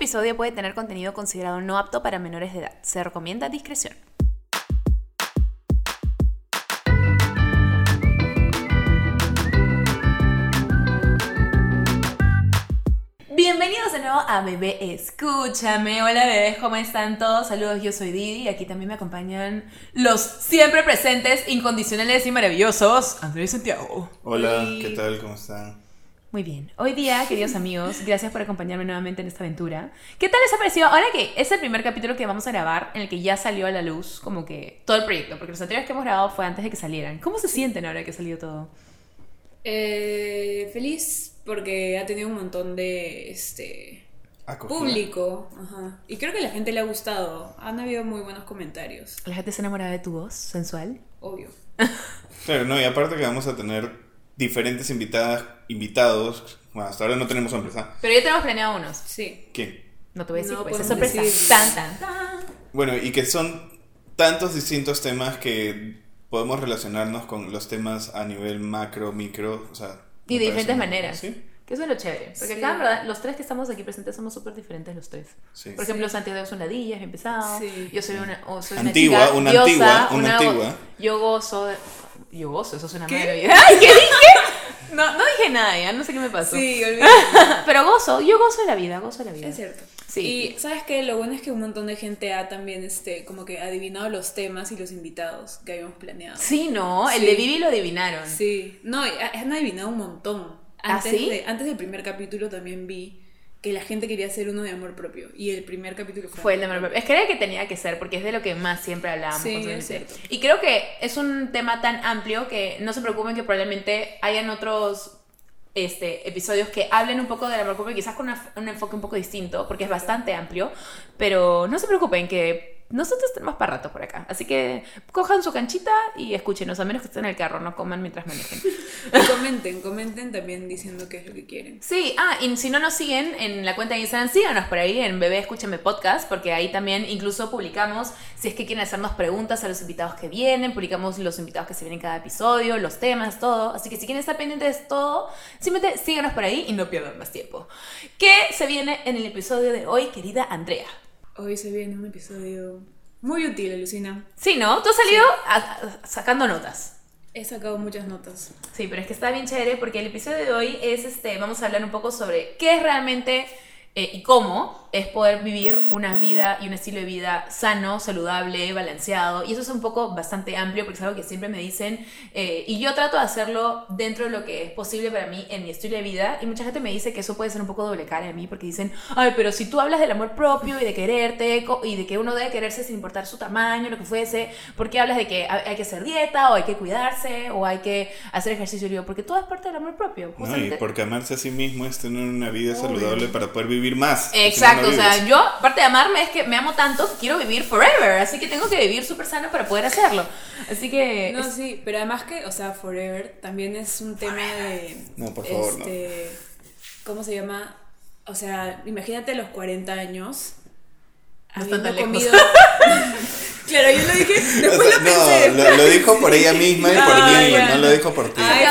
episodio puede tener contenido considerado no apto para menores de edad. Se recomienda discreción. Bienvenidos de nuevo a Bebé Escúchame. Hola bebés, ¿cómo están todos? Saludos, yo soy Didi y aquí también me acompañan los siempre presentes, incondicionales y maravillosos Andrés y Santiago. Hola, ¿qué tal? ¿Cómo están? Muy bien. Hoy día, queridos amigos, gracias por acompañarme nuevamente en esta aventura. ¿Qué tal les ha parecido? Ahora que es el primer capítulo que vamos a grabar, en el que ya salió a la luz como que todo el proyecto, porque los anteriores que hemos grabado fue antes de que salieran. ¿Cómo se sienten ahora que salió todo? Eh, feliz porque ha tenido un montón de este Acogida. público. Ajá. Y creo que a la gente le ha gustado. Han habido muy buenos comentarios. ¿La gente se enamorada de tu voz sensual? Obvio. Claro, no, y aparte que vamos a tener diferentes invitadas, invitados. Bueno, hasta ahora no tenemos hombres, ¿ah? Pero ya tenemos planeado unos. Sí. ¿Quién? No te voy a decir, No pues es podemos sorpresa. decir. Tan, tan, tan. Bueno, y que son tantos distintos temas que podemos relacionarnos con los temas a nivel macro, micro, o sea... Y de diferentes muy- maneras. Sí, Que eso es lo chévere. Porque Sí. acá, en verdad, los tres que estamos aquí presentes somos súper diferentes los tres. sí. Por ejemplo, Santiago es una ladilla, es bien pesado. Sí. Yo soy una, o soy Antigua, una chica una diosa, antigua, una antigua. Yo gozo, de- yo gozo, eso es una maravilla. ¡Ay, qué dije! No, no dije nada ya, no sé qué me pasó. Sí, olvídate. Pero gozo, yo gozo de la vida, gozo de la vida. es cierto. Sí. Y sabes que lo bueno es que un montón de gente ha también este, como que adivinado los temas y los invitados que habíamos planeado. Sí, no, el de Vivi lo adivinaron. Sí. No, han adivinado un montón. ¿Ah, Antes, sí? de, antes del primer capítulo también vi que la gente quería hacer uno de amor propio. Y el primer capítulo fue, Fue el de amor propio. Es que era el que tenía que ser, porque es de lo que más siempre hablábamos. Sí, constantemente. es cierto. Y creo que es un tema tan amplio que no se preocupen que probablemente hayan otros este, episodios que hablen un poco del amor propio, quizás con una- un enfoque un poco distinto, porque es bastante amplio, pero no se preocupen que nosotros tenemos para rato por acá. Así que cojan su canchita y escúchenos, a menos que estén en el carro, no coman mientras manejen. Comenten, comenten también diciendo qué es lo que quieren. Sí, ah, y si no nos siguen en la cuenta de Instagram, síganos por ahí en Bebé Escúchame Podcast, porque ahí también incluso publicamos, si es que quieren hacernos preguntas a los invitados que vienen, publicamos los invitados que se vienen en cada episodio, los temas, todo. Así que si quieren estar pendientes de todo, simplemente síganos por ahí y no pierdan más tiempo. ¿Qué se viene en el episodio de hoy, querida Andrea? Hoy se viene un episodio muy útil, Alucina. Sí, ¿no? Tú has salido a- a- sacando notas. He sacado muchas notas. Sí, pero es que está bien chévere porque el episodio de hoy es este, vamos a hablar un poco sobre qué es realmente eh, y cómo es poder vivir una vida y un estilo de vida sano, saludable, balanceado. Y eso es un poco bastante amplio porque es algo que siempre me dicen eh, y yo trato de hacerlo dentro de lo que es posible para mí en mi estilo de vida. Y mucha gente me dice que eso puede ser un poco doble cara de mí porque dicen, ay, pero si tú hablas del amor propio y de quererte y de que uno debe quererse sin importar su tamaño, lo que fuese, ¿por qué hablas de que hay que hacer dieta o hay que cuidarse o hay que hacer ejercicio? Y digo, porque todo es parte del amor propio. No, y porque amarse a sí mismo es tener una vida saludable para poder vivir más. Exacto, No, o sea, yo, aparte de amarme, es que me amo tanto que quiero vivir forever, así que tengo que vivir súper sano para poder hacerlo. Así que... No, es- sí, pero además que, o sea, Forever también es un tema de. No, por favor, no. este, ¿Cómo se llama? O sea, imagínate a los 40 años. Habiendo comido. claro, yo lo dije. O Después sea, lo pensé. no, lo, lo dijo por ella misma y por Ah, mí, ya. no lo dijo por ti. Ay,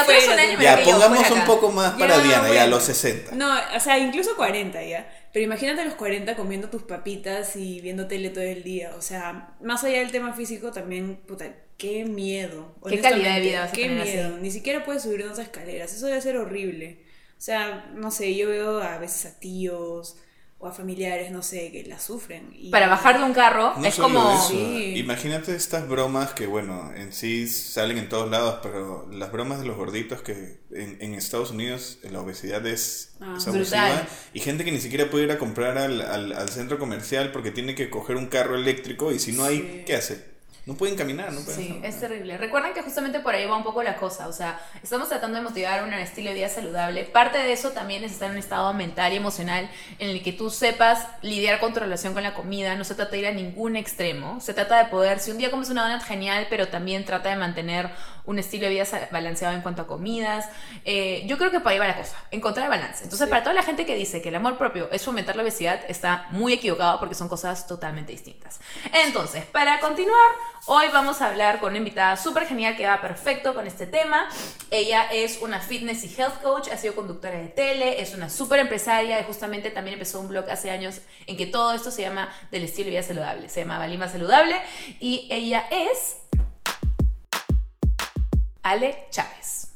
Ya, pongamos un poco más para Ya, Diana, ya a los 60. No, o sea, incluso 40 ya. Pero imagínate a los 40 comiendo tus papitas y viendo tele todo el día. O sea, más allá del tema físico, también, puta, qué miedo. ¿Qué calidad de vida vas a Qué tener así? miedo. Ni siquiera puedes subir unas escaleras. Eso debe ser horrible. O sea, no sé, yo veo a veces a tíos o a familiares, no sé, que la sufren. y- Para bajar de un carro No es como... eso, Sí. imagínate estas bromas que, bueno, en sí salen en todos lados, pero las bromas de los gorditos que en, en Estados Unidos la obesidad es, Ah, es abusiva brutal. y gente que ni siquiera puede ir a comprar al, al- al centro comercial porque tiene que coger un carro eléctrico y si no hay, Sí. ¿qué hace? No pueden caminar, no pueden Sí, es terrible. Recuerden que justamente por ahí va un poco la cosa. O sea, estamos tratando de motivar un estilo de vida saludable. Parte de eso también es estar en un estado mental y emocional en el que tú sepas lidiar con tu relación con la comida. No se trata de ir a ningún extremo. Se trata de poder, si un día comes una donut, genial, pero también trata de mantener un estilo de vida balanceado en cuanto a comidas. Eh, yo creo que por ahí va la cosa, encontrar el balance. Entonces, Sí. para toda la gente que dice que el amor propio es fomentar la obesidad, está muy equivocado porque son cosas totalmente distintas. Entonces, para continuar, Hoy vamos a hablar con una invitada súper genial que va perfecto con este tema. Ella es una fitness y health coach, ha sido conductora de tele, es una súper empresaria y justamente también empezó un blog hace años en que todo esto se llama del estilo de vida saludable. Se llamaba Lima Saludable y ella es Ale Chávez.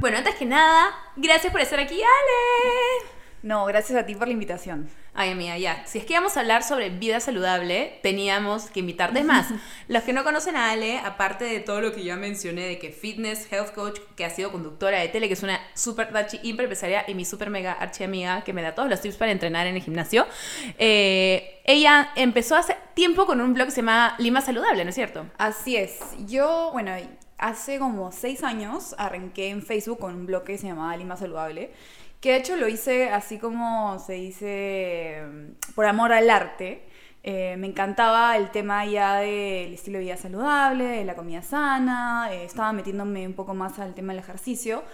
Bueno, antes que nada, gracias por estar aquí, Ale. No, gracias a ti por la invitación. Ay, amiga, ya. Si es que íbamos a hablar sobre vida saludable, teníamos que invitarte más. Los que no conocen a Ale, aparte de todo lo que ya mencioné, de que fitness, health coach, que ha sido conductora de tele, que es una super dachi hiper empresaria y mi super mega archi amiga que me da todos los tips para entrenar en el gimnasio, eh, ella empezó hace tiempo con un blog que se llama Lima Saludable, ¿no es cierto? Así es. Yo, bueno, hace como seis años arranqué en Facebook con un blog que se llamaba Lima Saludable. Que de hecho lo hice así como se dice por amor al arte. Eh, me encantaba el tema ya del estilo de vida saludable, de la comida sana, eh, estaba metiéndome un poco más al tema del ejercicio.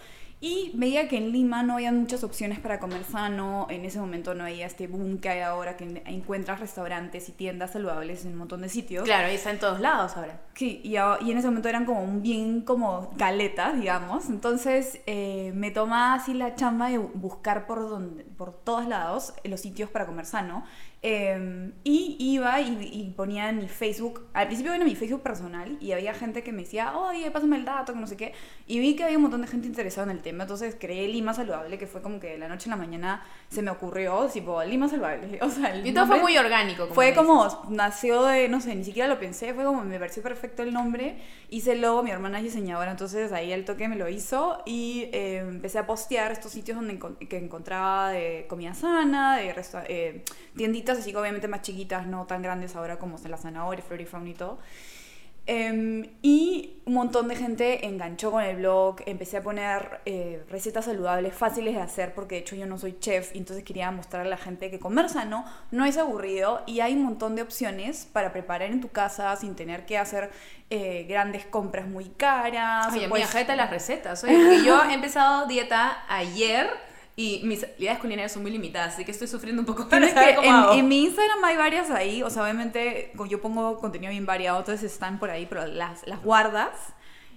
Y veía que en Lima no había muchas opciones para comer sano. En ese momento no había este boom que hay ahora, que encuentras restaurantes y tiendas saludables en un montón de sitios. Claro, y está en todos lados ahora. Sí, y, y en ese momento eran como bien como galetas, digamos. Entonces eh, me tomaba así la chamba de buscar por, donde, por todos lados los sitios para comer sano. Em, y iba y, ponía en mi Facebook, al principio era mi Facebook personal y había gente que me decía, oye, pásame el dato, que no sé qué. Y vi que había un montón de gente interesada en el tema, entonces creé Lima Saludable, que fue como que de la noche a la mañana se me ocurrió, tipo, Lima Saludable. O sea, el y todo fue muy orgánico. Como fue como, nació de, no sé, ni siquiera lo pensé, fue como, me pareció perfecto el nombre. Hice el logo, mi hermana es diseñadora, entonces ahí el toque me lo hizo y eh, empecé a postear estos sitios donde que encontraba de comida sana, de eh, tienditas así que obviamente más chiquitas, no tan grandes ahora como la zanahoria, florifauna y todo. Em, y un montón de gente enganchó con el blog, empecé a poner eh, recetas saludables fáciles de hacer porque de hecho yo no soy chef entonces quería mostrar a la gente que comer sano no es aburrido y hay un montón de opciones para preparar en tu casa sin tener que hacer eh, grandes compras muy caras. Oye, pues, mi las recetas. Oye, yo he empezado dieta ayer y mis habilidades culinarias son muy limitadas, así que estoy sufriendo un poco para saber cómo en, en, mi Instagram hay varias ahí, o sea, obviamente yo pongo contenido bien variado, entonces están por ahí, pero las, las guardas.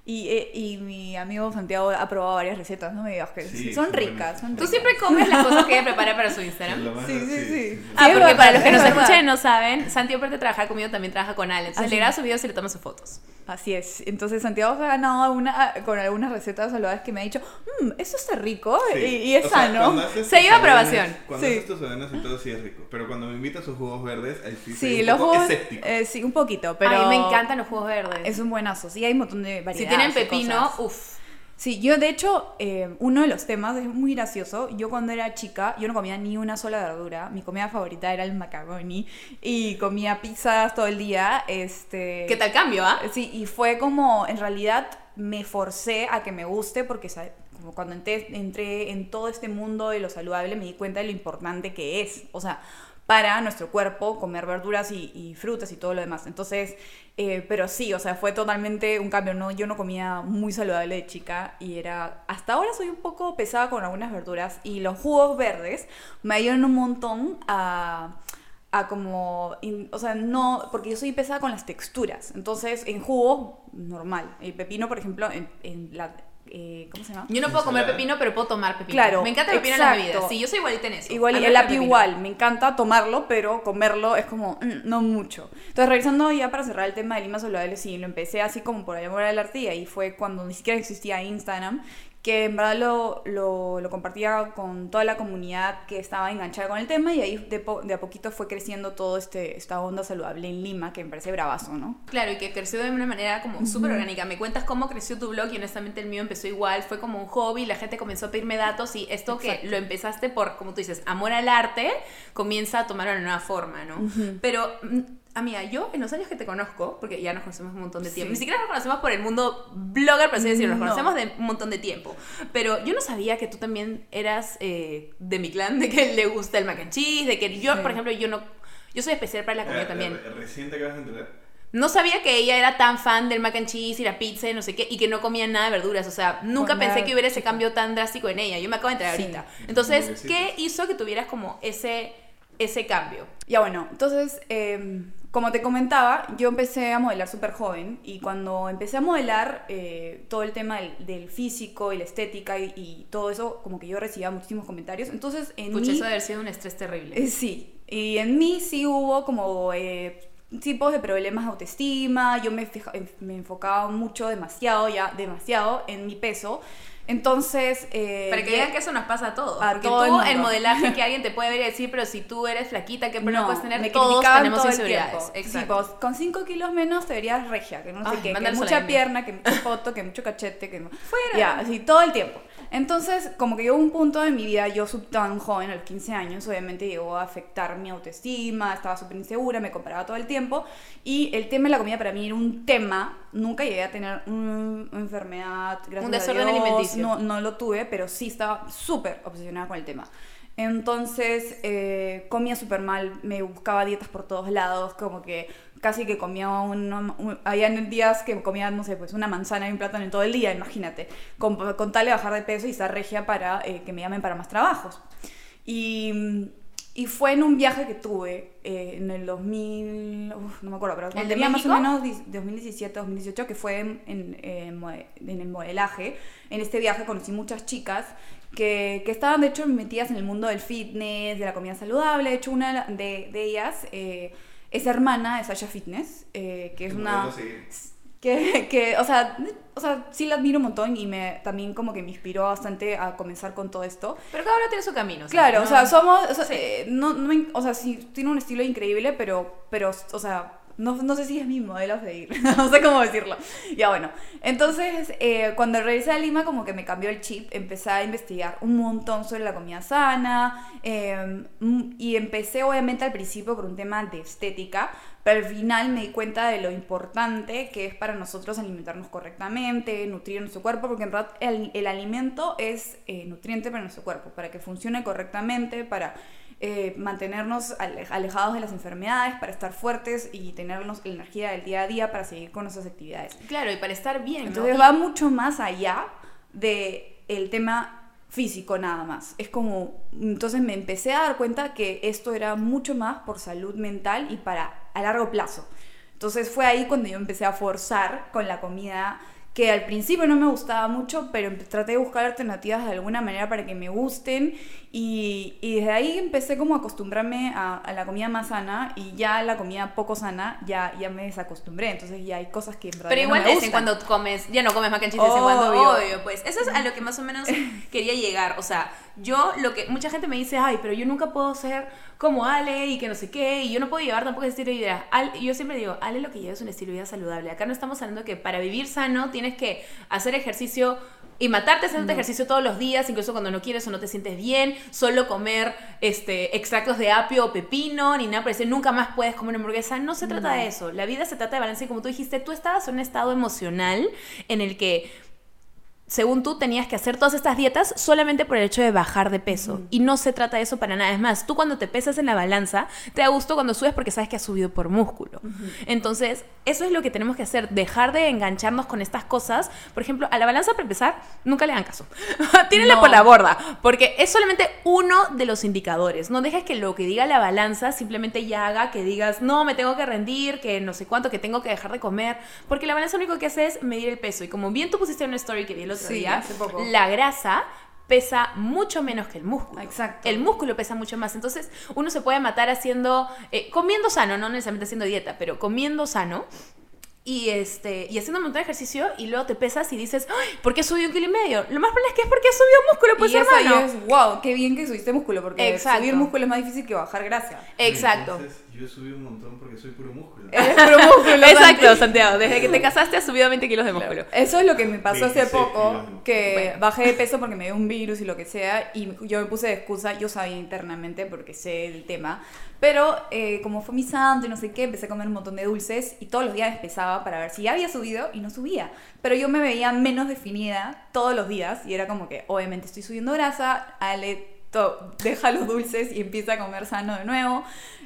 Y, eh, y, mi amigo Santiago ha probado varias recetas, no me digas que son, ricas, son ¿Tú siempre comes las cosas que ella prepara para su Instagram? Sí, sí, sí. Ah, porque para los que nos escuchan y no saben, Santiago aparte de trabajar conmigo también trabaja con Ale. Entonces le graba sus videos y le toma sus fotos. Así es. Entonces Santiago ha ganado una, con algunas recetas saludables que me ha dicho, mmm, eso está rico y, es sano. Se iba a aprobación. Cuando sí. haces tus avenas y todo sí es rico. Pero cuando me invitas a sus jugos verdes, ahí sí, sí un los poco jugos, eh, sí, un poquito, pero... A mí me encantan los jugos verdes. Es un buenazo. Sí, hay un montón de variedades. Si tienen pepino, uff. Sí, yo de hecho, eh, uno de los temas es muy gracioso. Yo cuando era chica, yo no comía ni una sola verdura. Mi comida favorita era el macaroni y comía pizzas todo el día. Este, ¿Qué tal cambio, ah? Sí, y fue como, en realidad, me forcé a que me guste porque como cuando entré, entré en todo este mundo de lo saludable me di cuenta de lo importante que es. O sea, para nuestro cuerpo comer verduras y, frutas y todo lo demás. Entonces, eh, pero sí, o sea, fue totalmente un cambio. ¿no? Yo no comía muy saludable de chica y era, hasta ahora soy un poco pesada con algunas verduras y los jugos verdes me ayudan un montón a a como, o sea, no, porque yo soy pesada con las texturas, entonces en jugo, normal, el pepino, por ejemplo, en, en la, eh, ¿cómo se llama? Yo no puedo comer pepino, pero puedo tomar pepino. Claro. Me encanta el pepino en la vida. Sí, yo soy igualita en eso. Igual, el apio igual. Me encanta tomarlo, pero comerlo es como, mm, no mucho. Entonces, regresando ya para cerrar el tema de Lima Saludable, sí, lo empecé así como por amor al arte y ahí fue cuando ni siquiera existía Instagram que en verdad lo, lo, lo, compartía con toda la comunidad que estaba enganchada con el tema y ahí de, de a poquito fue creciendo todo este, esta onda saludable en Lima, que me parece bravazo, ¿no? Claro, y que creció de una manera como súper orgánica. Me cuentas cómo creció tu blog y honestamente el mío empezó igual, fue como un hobby, la gente comenzó a pedirme datos y esto que lo empezaste por, como tú dices, amor al arte, comienza a tomar una nueva forma, ¿no? Pero mm, Amiga, yo en los años que te conozco, porque ya nos conocemos un montón de tiempo, ni siquiera nos conocemos por el mundo blogger, por así decirlo, nos conocemos de un montón de tiempo. Pero yo no sabía que tú también eras eh, de mi clan, de que le gusta el mac and cheese, de que yo, por ejemplo, yo no. Yo soy especial para la comida eh, también. Eh, ¿Recién te acabas de enterar? No sabía que ella era tan fan del mac and cheese y la pizza y no sé qué, y que no comía nada de verduras. O sea, nunca pensé que hubiera ese cambio tan drástico en ella. Yo me acabo de enterar ahorita. Entonces, ¿qué hizo que tuvieras como ese ese cambio? Ya bueno, entonces, eh, como te comentaba, yo empecé a modelar súper joven y cuando empecé a modelar eh, todo el tema del, del físico y la estética y, y todo eso, como que yo recibía muchísimos comentarios. Entonces, en Pucha, mí... eso haber sido un estrés terrible. Eh, sí, y en mí sí hubo como eh, tipos de problemas de autoestima, yo me, fija- me enfocaba mucho, demasiado ya, demasiado en mi peso. Entonces... eh, Para que vean que eso nos pasa a todos. A porque todo el tú, el modelaje que alguien te puede ver y decir, pero si tú eres flaquita, ¿qué problema no, puedes tener? me Todos tenemos todo inseguridades. Exacto. Sí, pues, con 5 kilos menos te verías regia, que no sé qué, que mucha pierna, que mucha foto, que mucho cachete, que no. Fuera. Ya, así todo el tiempo. Entonces, como que llegó un punto de mi vida, yo sub tan joven, a los 15 años, obviamente llegó a afectar mi autoestima, estaba súper insegura, me comparaba todo el tiempo. Y el tema de la comida para mí era un tema, nunca llegué a tener un- una enfermedad, gracias Un desorden a Dios, alimenticio. No, no lo tuve, pero sí estaba súper obsesionada con el tema. Entonces eh, comía súper mal, me buscaba dietas por todos lados, como que casi que comía uno, un, había días que comía, no sé, pues una manzana y un plátano en todo el día, imagínate, con, con tal de bajar de peso y estar regia para eh, que me llamen para más trabajos. Y, y fue en un viaje que tuve eh, en el 2000, uf, no me acuerdo, pero ¿El tenía más o menos dis- 2017, 2018, que fue en, en, mode- en el modelaje. En este viaje conocí muchas chicas que, que estaban, de hecho, metidas en el mundo del fitness, de la comida saludable. De hecho, una de, de ellas eh, es hermana de Sasha Fitness, eh, que es una... Que, que, o sea, o sea, sí la admiro un montón y me también como que me inspiró bastante a comenzar con todo esto. Pero cada uno tiene su camino. Claro, ¿no? o sea, somos, o sea, Sí. eh, no, no me- o sea, sí, tiene un estilo increíble, pero, pero, o sea, no, no sé si es mi modelo a seguir, no sé cómo decirlo. Ya bueno, entonces, eh, cuando regresé a Lima, como que me cambió el chip, empecé a investigar un montón sobre la comida sana, eh, mm, y empecé obviamente al principio por un tema de estética, pero al final me di cuenta de lo importante que es para nosotros alimentarnos correctamente, nutrir nuestro cuerpo, porque en verdad el, el alimento es eh, nutriente para nuestro cuerpo, para que funcione correctamente, para eh, mantenernos ale- alejados de las enfermedades, para estar fuertes y tenernos la energía del día a día para seguir con nuestras actividades. Claro, y para estar bien. Entonces va mucho más allá de el tema físico nada más. Es como, entonces me empecé a dar cuenta que esto era mucho más por salud mental y para a largo plazo. Entonces fue ahí cuando yo empecé a forzar con la comida que al principio no me gustaba mucho, pero traté de buscar alternativas de alguna manera para que me gusten y, y desde ahí empecé como a acostumbrarme a, a la comida más sana y ya la comida poco sana ya, ya me desacostumbré, entonces ya hay cosas que en verdad Pero igual no me cuando comes, ya no comes mac and cheese en cuando, Obvio. obvio, pues. Eso es a lo que más o menos quería llegar. O sea, yo lo que mucha gente me dice, ay, pero yo nunca puedo ser como Ale y que no sé qué, y yo no puedo llevar tampoco ese estilo de vida. Yo siempre digo, Ale lo que lleva es un estilo de vida saludable. Acá no estamos hablando que para vivir sano tienes que hacer ejercicio y matarte haciendo ejercicio todos los días, incluso cuando no quieres o no te sientes bien, solo comer este, extractos de apio o pepino, ni nada, parece nunca más puedes comer una hamburguesa. No se trata de eso. La vida se trata de balance y como tú dijiste, tú estabas en un estado emocional en el que según tú, tenías que hacer todas estas dietas solamente por el hecho de bajar de peso. Y no se trata de eso para nada. Es más, tú cuando te pesas en la balanza, te da gusto cuando subes porque sabes que has subido por músculo. Entonces, eso es lo que tenemos que hacer. Dejar de engancharnos con estas cosas. Por ejemplo, a la balanza, para empezar, nunca le hagan caso. Tírenla No. por la borda. Porque es solamente uno de los indicadores. No dejes que lo que diga la balanza simplemente ya haga que digas, no, me tengo que rendir, que no sé cuánto, que tengo que dejar de comer. Porque la balanza lo único que hace es medir el peso. Y como bien tú pusiste en una story que vi otro Sí, día, hace poco. la grasa pesa mucho menos que el músculo. Exacto. El músculo pesa mucho más. Entonces, uno se puede matar haciendo, eh, comiendo sano, no necesariamente haciendo dieta, pero comiendo sano. Y, este, y haciendo un montón de ejercicio y luego te pesas y dices, ¡Ay! ¿por qué subí un kilo y medio? Lo más probable es que es porque has subido músculo, pues y eso hermano. ya es, wow, qué bien que subiste músculo, porque Exacto. subir músculo es más difícil que bajar grasa. Exacto. Entonces, yo subí un montón porque soy puro músculo. Eres puro músculo. Exacto, Santi. Santiago. Desde que te casaste has subido 20 kilos de músculo. Eso es lo que me pasó hace 26 kilos poco, que Bueno. bajé de peso porque me dio un virus y lo que sea, y yo me puse de excusa, yo sabía internamente porque sé el tema, pero eh, como fue mi santo y no sé qué, empecé a comer un montón de dulces y todos los días pesaba para ver si ya había subido y no subía, pero yo me veía menos definida todos los días y era como que obviamente estoy subiendo grasa, Ale to- deja los dulces y empieza a comer sano de nuevo.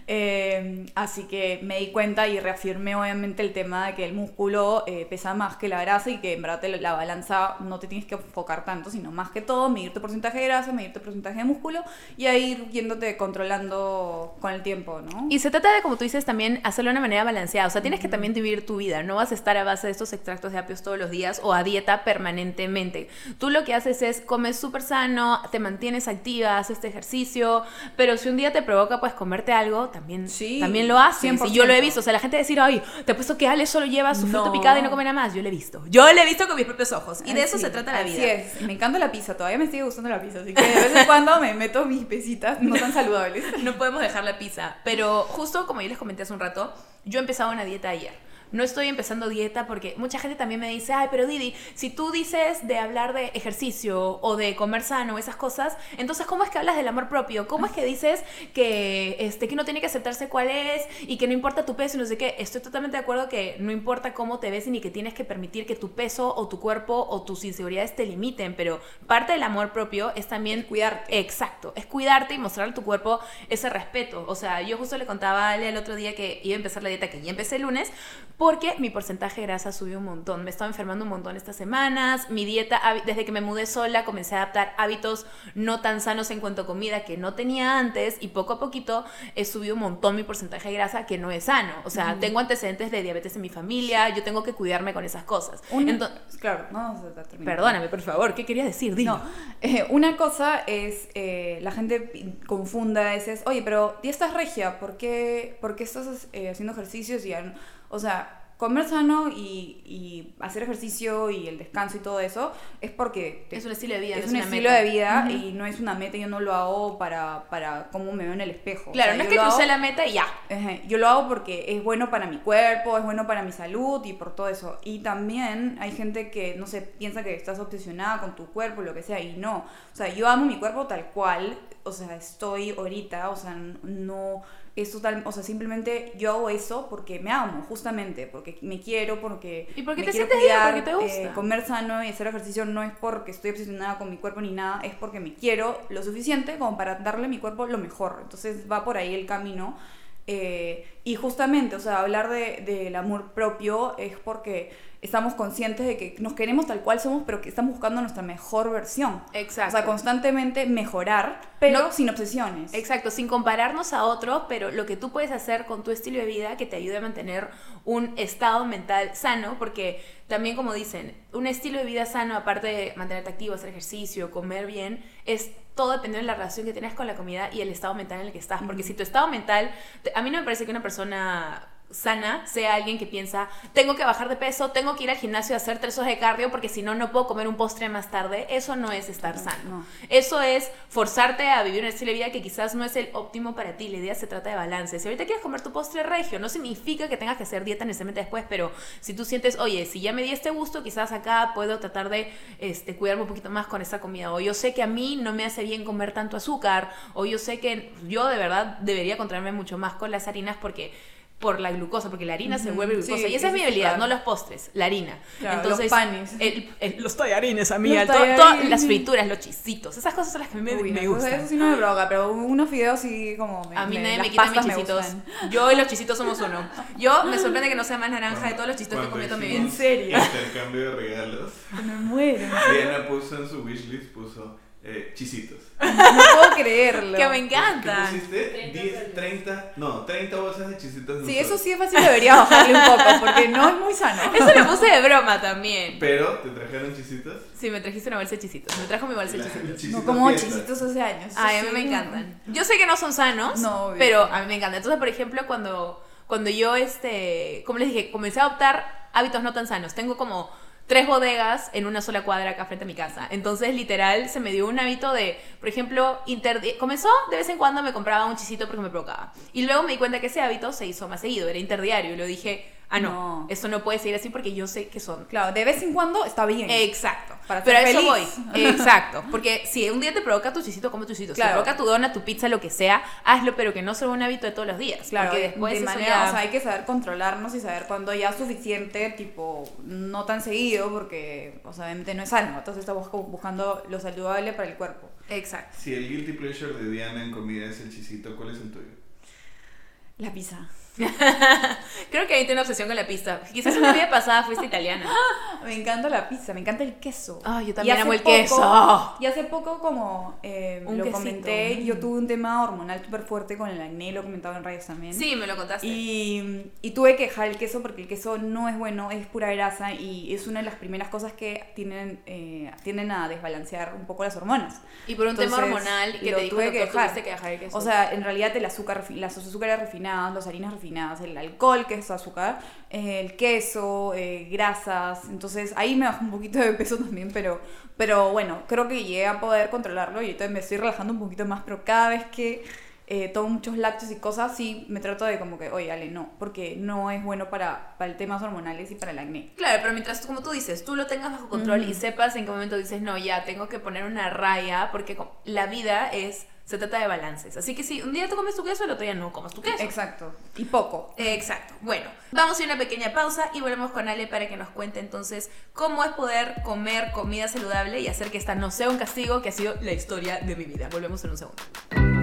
Eh, así que me di cuenta y reafirmé obviamente el tema de que el músculo eh, pesa más que la grasa y que en verdad te- la balanza no te tienes que enfocar tanto, sino más que todo medir tu porcentaje de grasa, medir tu porcentaje de músculo y ahí ir yéndote controlando con el tiempo, ¿no? Y se trata de, como tú dices, también hacerlo de una manera balanceada. O sea, tienes que también vivir tu vida. No vas a estar a base de estos extractos de apios todos los días o a dieta permanentemente. Tú lo que haces es comes súper sano, te mantienes activa, haces este ejercicio, pero si un día te provoca pues comerte algo, también, Sí, también lo haces. Y yo lo he 100%. visto. O sea, la gente decir, ay, te he puesto que Ale solo lleva su fruta No. picada y no come nada más. Yo lo he visto. Yo lo he visto con mis propios ojos. Y de eso se trata la vida. Así es. Me encanta la pizza, todavía me sigue gustando la pizza, así que de vez en cuando me meto mis pesitas no tan saludables. No podemos dejar la pizza. Pero justo como yo les comenté hace un rato, yo he empezado una dieta ayer. No estoy empezando dieta porque mucha gente también me dice, ay, pero Didi, si tú dices de hablar de ejercicio o de comer sano, esas cosas, entonces ¿cómo es que hablas del amor propio? ¿Cómo es que dices que, este, que uno tiene que aceptarse cuál es y que no importa tu peso y no sé qué? Estoy totalmente de acuerdo que no importa cómo te ves ni que tienes que permitir que tu peso o tu cuerpo o tus inseguridades te limiten, pero parte del amor propio es también cuidarte. Exacto, es cuidarte y mostrar a tu cuerpo ese respeto. O sea, yo justo le contaba a Ale el otro día que iba a empezar la dieta, que ya empecé el lunes, porque mi porcentaje de grasa subió un montón. Me estaba enfermando un montón estas semanas. Mi dieta, desde que me mudé sola, comencé a adaptar hábitos no tan sanos en cuanto a comida que no tenía antes y poco a poquito he subido un montón mi porcentaje de grasa que no es sano. O sea, tengo antecedentes de diabetes en mi familia, yo tengo que cuidarme con esas cosas. Una- Ento- claro, no. Perdóname, por favor, ¿qué querías decir? Dilo. No, eh, una cosa es, eh, la gente confunda a veces, oye, pero ya estás regia, ¿por qué, por qué estás eh, haciendo ejercicios? Y, ya no-?" O sea, comer sano y, y hacer ejercicio y el descanso y todo eso es porque te- Es un estilo de vida, no es es un una estilo meta. de vida y no es una meta, yo no lo hago para, para cómo me veo en el espejo. O Claro, sea, no es que crucé la meta y ya. Yo lo hago porque es bueno para mi cuerpo, es bueno para mi salud y por todo eso. Y también hay gente que, no sé, piensa que estás obsesionada con tu cuerpo, lo que sea, y no. O sea, yo amo mi cuerpo tal cual, o sea, estoy ahorita, o sea, no es total, o sea, simplemente yo hago eso porque me amo, justamente, porque me quiero, porque Y porque me te quiero sientes bien, porque te gusta. eh, comer sano y hacer ejercicio no es porque estoy obsesionada con mi cuerpo ni nada, es porque me quiero lo suficiente como para darle a mi cuerpo lo mejor. Entonces va por ahí el camino. Eh, y justamente, o sea, hablar de- del amor propio es porque estamos conscientes de que nos queremos tal cual somos, pero que estamos buscando nuestra mejor versión. Exacto. O sea, constantemente mejorar, pero No- sin obsesiones. Exacto, sin compararnos a otros, pero lo que tú puedes hacer con tu estilo de vida que te ayude a mantener un estado mental sano, porque también como dicen, un estilo de vida sano, aparte de mantenerte activo, hacer ejercicio, comer bien, es todo dependiendo de la relación que tienes con la comida y el estado mental en el que estás, porque si tu estado mental, a mí no me parece que una persona sana sea alguien que piensa, tengo que bajar de peso, tengo que ir al gimnasio a hacer tres horas de cardio porque si no, no puedo comer un postre más tarde. Eso no es estar sano. no. Eso es forzarte a vivir un estilo de vida que quizás no es el óptimo para ti. La idea se trata de balance. Si ahorita quieres comer tu postre regio, no significa que tengas que hacer dieta necesariamente después, pero si tú sientes, oye, si ya me di este gusto, quizás acá puedo tratar de este, cuidarme un poquito más con esa comida. O yo sé que a mí no me hace bien comer tanto azúcar. O yo sé que yo de verdad debería controlarme mucho más con las harinas porque por la glucosa, porque la harina se Ujú, vuelve glucosa. sí, y esa es mi habilidad, claro. no los postres, la harina. Claro, Entonces, los panes. el- el- los tallarines, amiga. Los to- to- tallarines. las frituras, los chisitos. Esas cosas son las que me, Uy, me no, gustan. Eso, eso sí no me provoca, pero unos fideos sí como me, A mí nadie las me quita mis me chisitos. Yo y los chisitos somos uno. Yo me sorprende que no sea más naranja de todos los chisitos que comido toda mi vida. ¿En serio? Intercambio de regalos. Me muero. Diana puso en su wishlist, puso eh, chisitos. No puedo creerlo. Que me ¿Qué encantan. pusiste? 10, 30, no, 30 bolsas de chisitos. Sí, eso sí es fácil, debería bajarle un poco, porque no es muy sano. Eso lo puse de broma también. Pero, ¿te trajeron chisitos? Sí, me trajiste una bolsa de chisitos. Me trajo mi bolsa de chisitos. chisitos No como fiesta. chisitos hace años. Ay, a mí Sí, me encantan. Yo sé que no son sanos, No, pero a mí me encantan. Entonces, por ejemplo, cuando, cuando yo, este, como les dije, comencé a adoptar hábitos no tan sanos. Tengo como tres bodegas en una sola cuadra acá frente a mi casa. Entonces, literal, se me dio un hábito de, por ejemplo, interdi- comenzó de vez en cuando me compraba un chisito porque me provocaba. Y luego me di cuenta que ese hábito se hizo más seguido, era interdiario. Y lo dije, ah, no, No. esto no puede seguir así porque yo sé que son Claro, de vez en cuando está bien. Exacto. Para Pero a eso feliz. voy. Exacto. Porque si un día te provoca tu chisito, come tu chisito. Si te Claro. provoca tu dona, tu pizza, lo que sea, hazlo, pero que no sea un hábito de todos los días. Claro, Porque después de eso manera, ya- o sea, hay que saber controlarnos y saber cuándo ya es suficiente, tipo, no tan seguido, porque, o sea, obviamente no es sano. Entonces estamos como buscando lo saludable para el cuerpo. Exacto. Si el guilty pleasure de Diana en comida es el chisito, ¿cuál es el tuyo? La pizza. Creo que ahí tiene una obsesión con la pizza. Quizás en la vida pasada fuiste italiana. Me encanta la pizza, me encanta el queso. Ah, yo Y también amo el poco- queso. Y hace poco, como eh, Un lo quesito. comenté, yo tuve un tema hormonal súper fuerte con el acné, lo he comentado en rayos también. Sí, me lo contaste. Y, y tuve que dejar el queso porque el queso no es bueno, es pura grasa y es una de las primeras cosas que tienen, eh, tienden a desbalancear un poco las hormonas. Y por un tema Entonces, hormonal que te dijo tuve que dejar. que dejar el queso. O sea, en realidad el azúcar, las azúcares refinadas, las harinas refinadas, el alcohol, que es azúcar, eh, el queso, eh, grasas. Entonces ahí me bajó un poquito de peso también, pero, pero bueno, creo que llegué a poder controlarlo y entonces me estoy relajando un poquito más, pero cada vez que eh, tomo muchos lácteos y cosas, sí me trato de como que, oye, Ale, no, porque no es bueno para, para el temas hormonales y para el acné. Claro, pero mientras, como tú dices, tú lo tengas bajo control y sepas en qué momento dices, no, ya, tengo que poner una raya, porque la vida es, se trata de balances. Así que si un día tú comes tu queso, el otro día no comas tu queso. Exacto. Y poco. Exacto. Bueno, vamos a ir a una pequeña pausa y volvemos con Ale para que nos cuente entonces cómo es poder comer comida saludable y hacer que esta no sea un castigo, que ha sido la historia de mi vida. Volvemos en un segundo.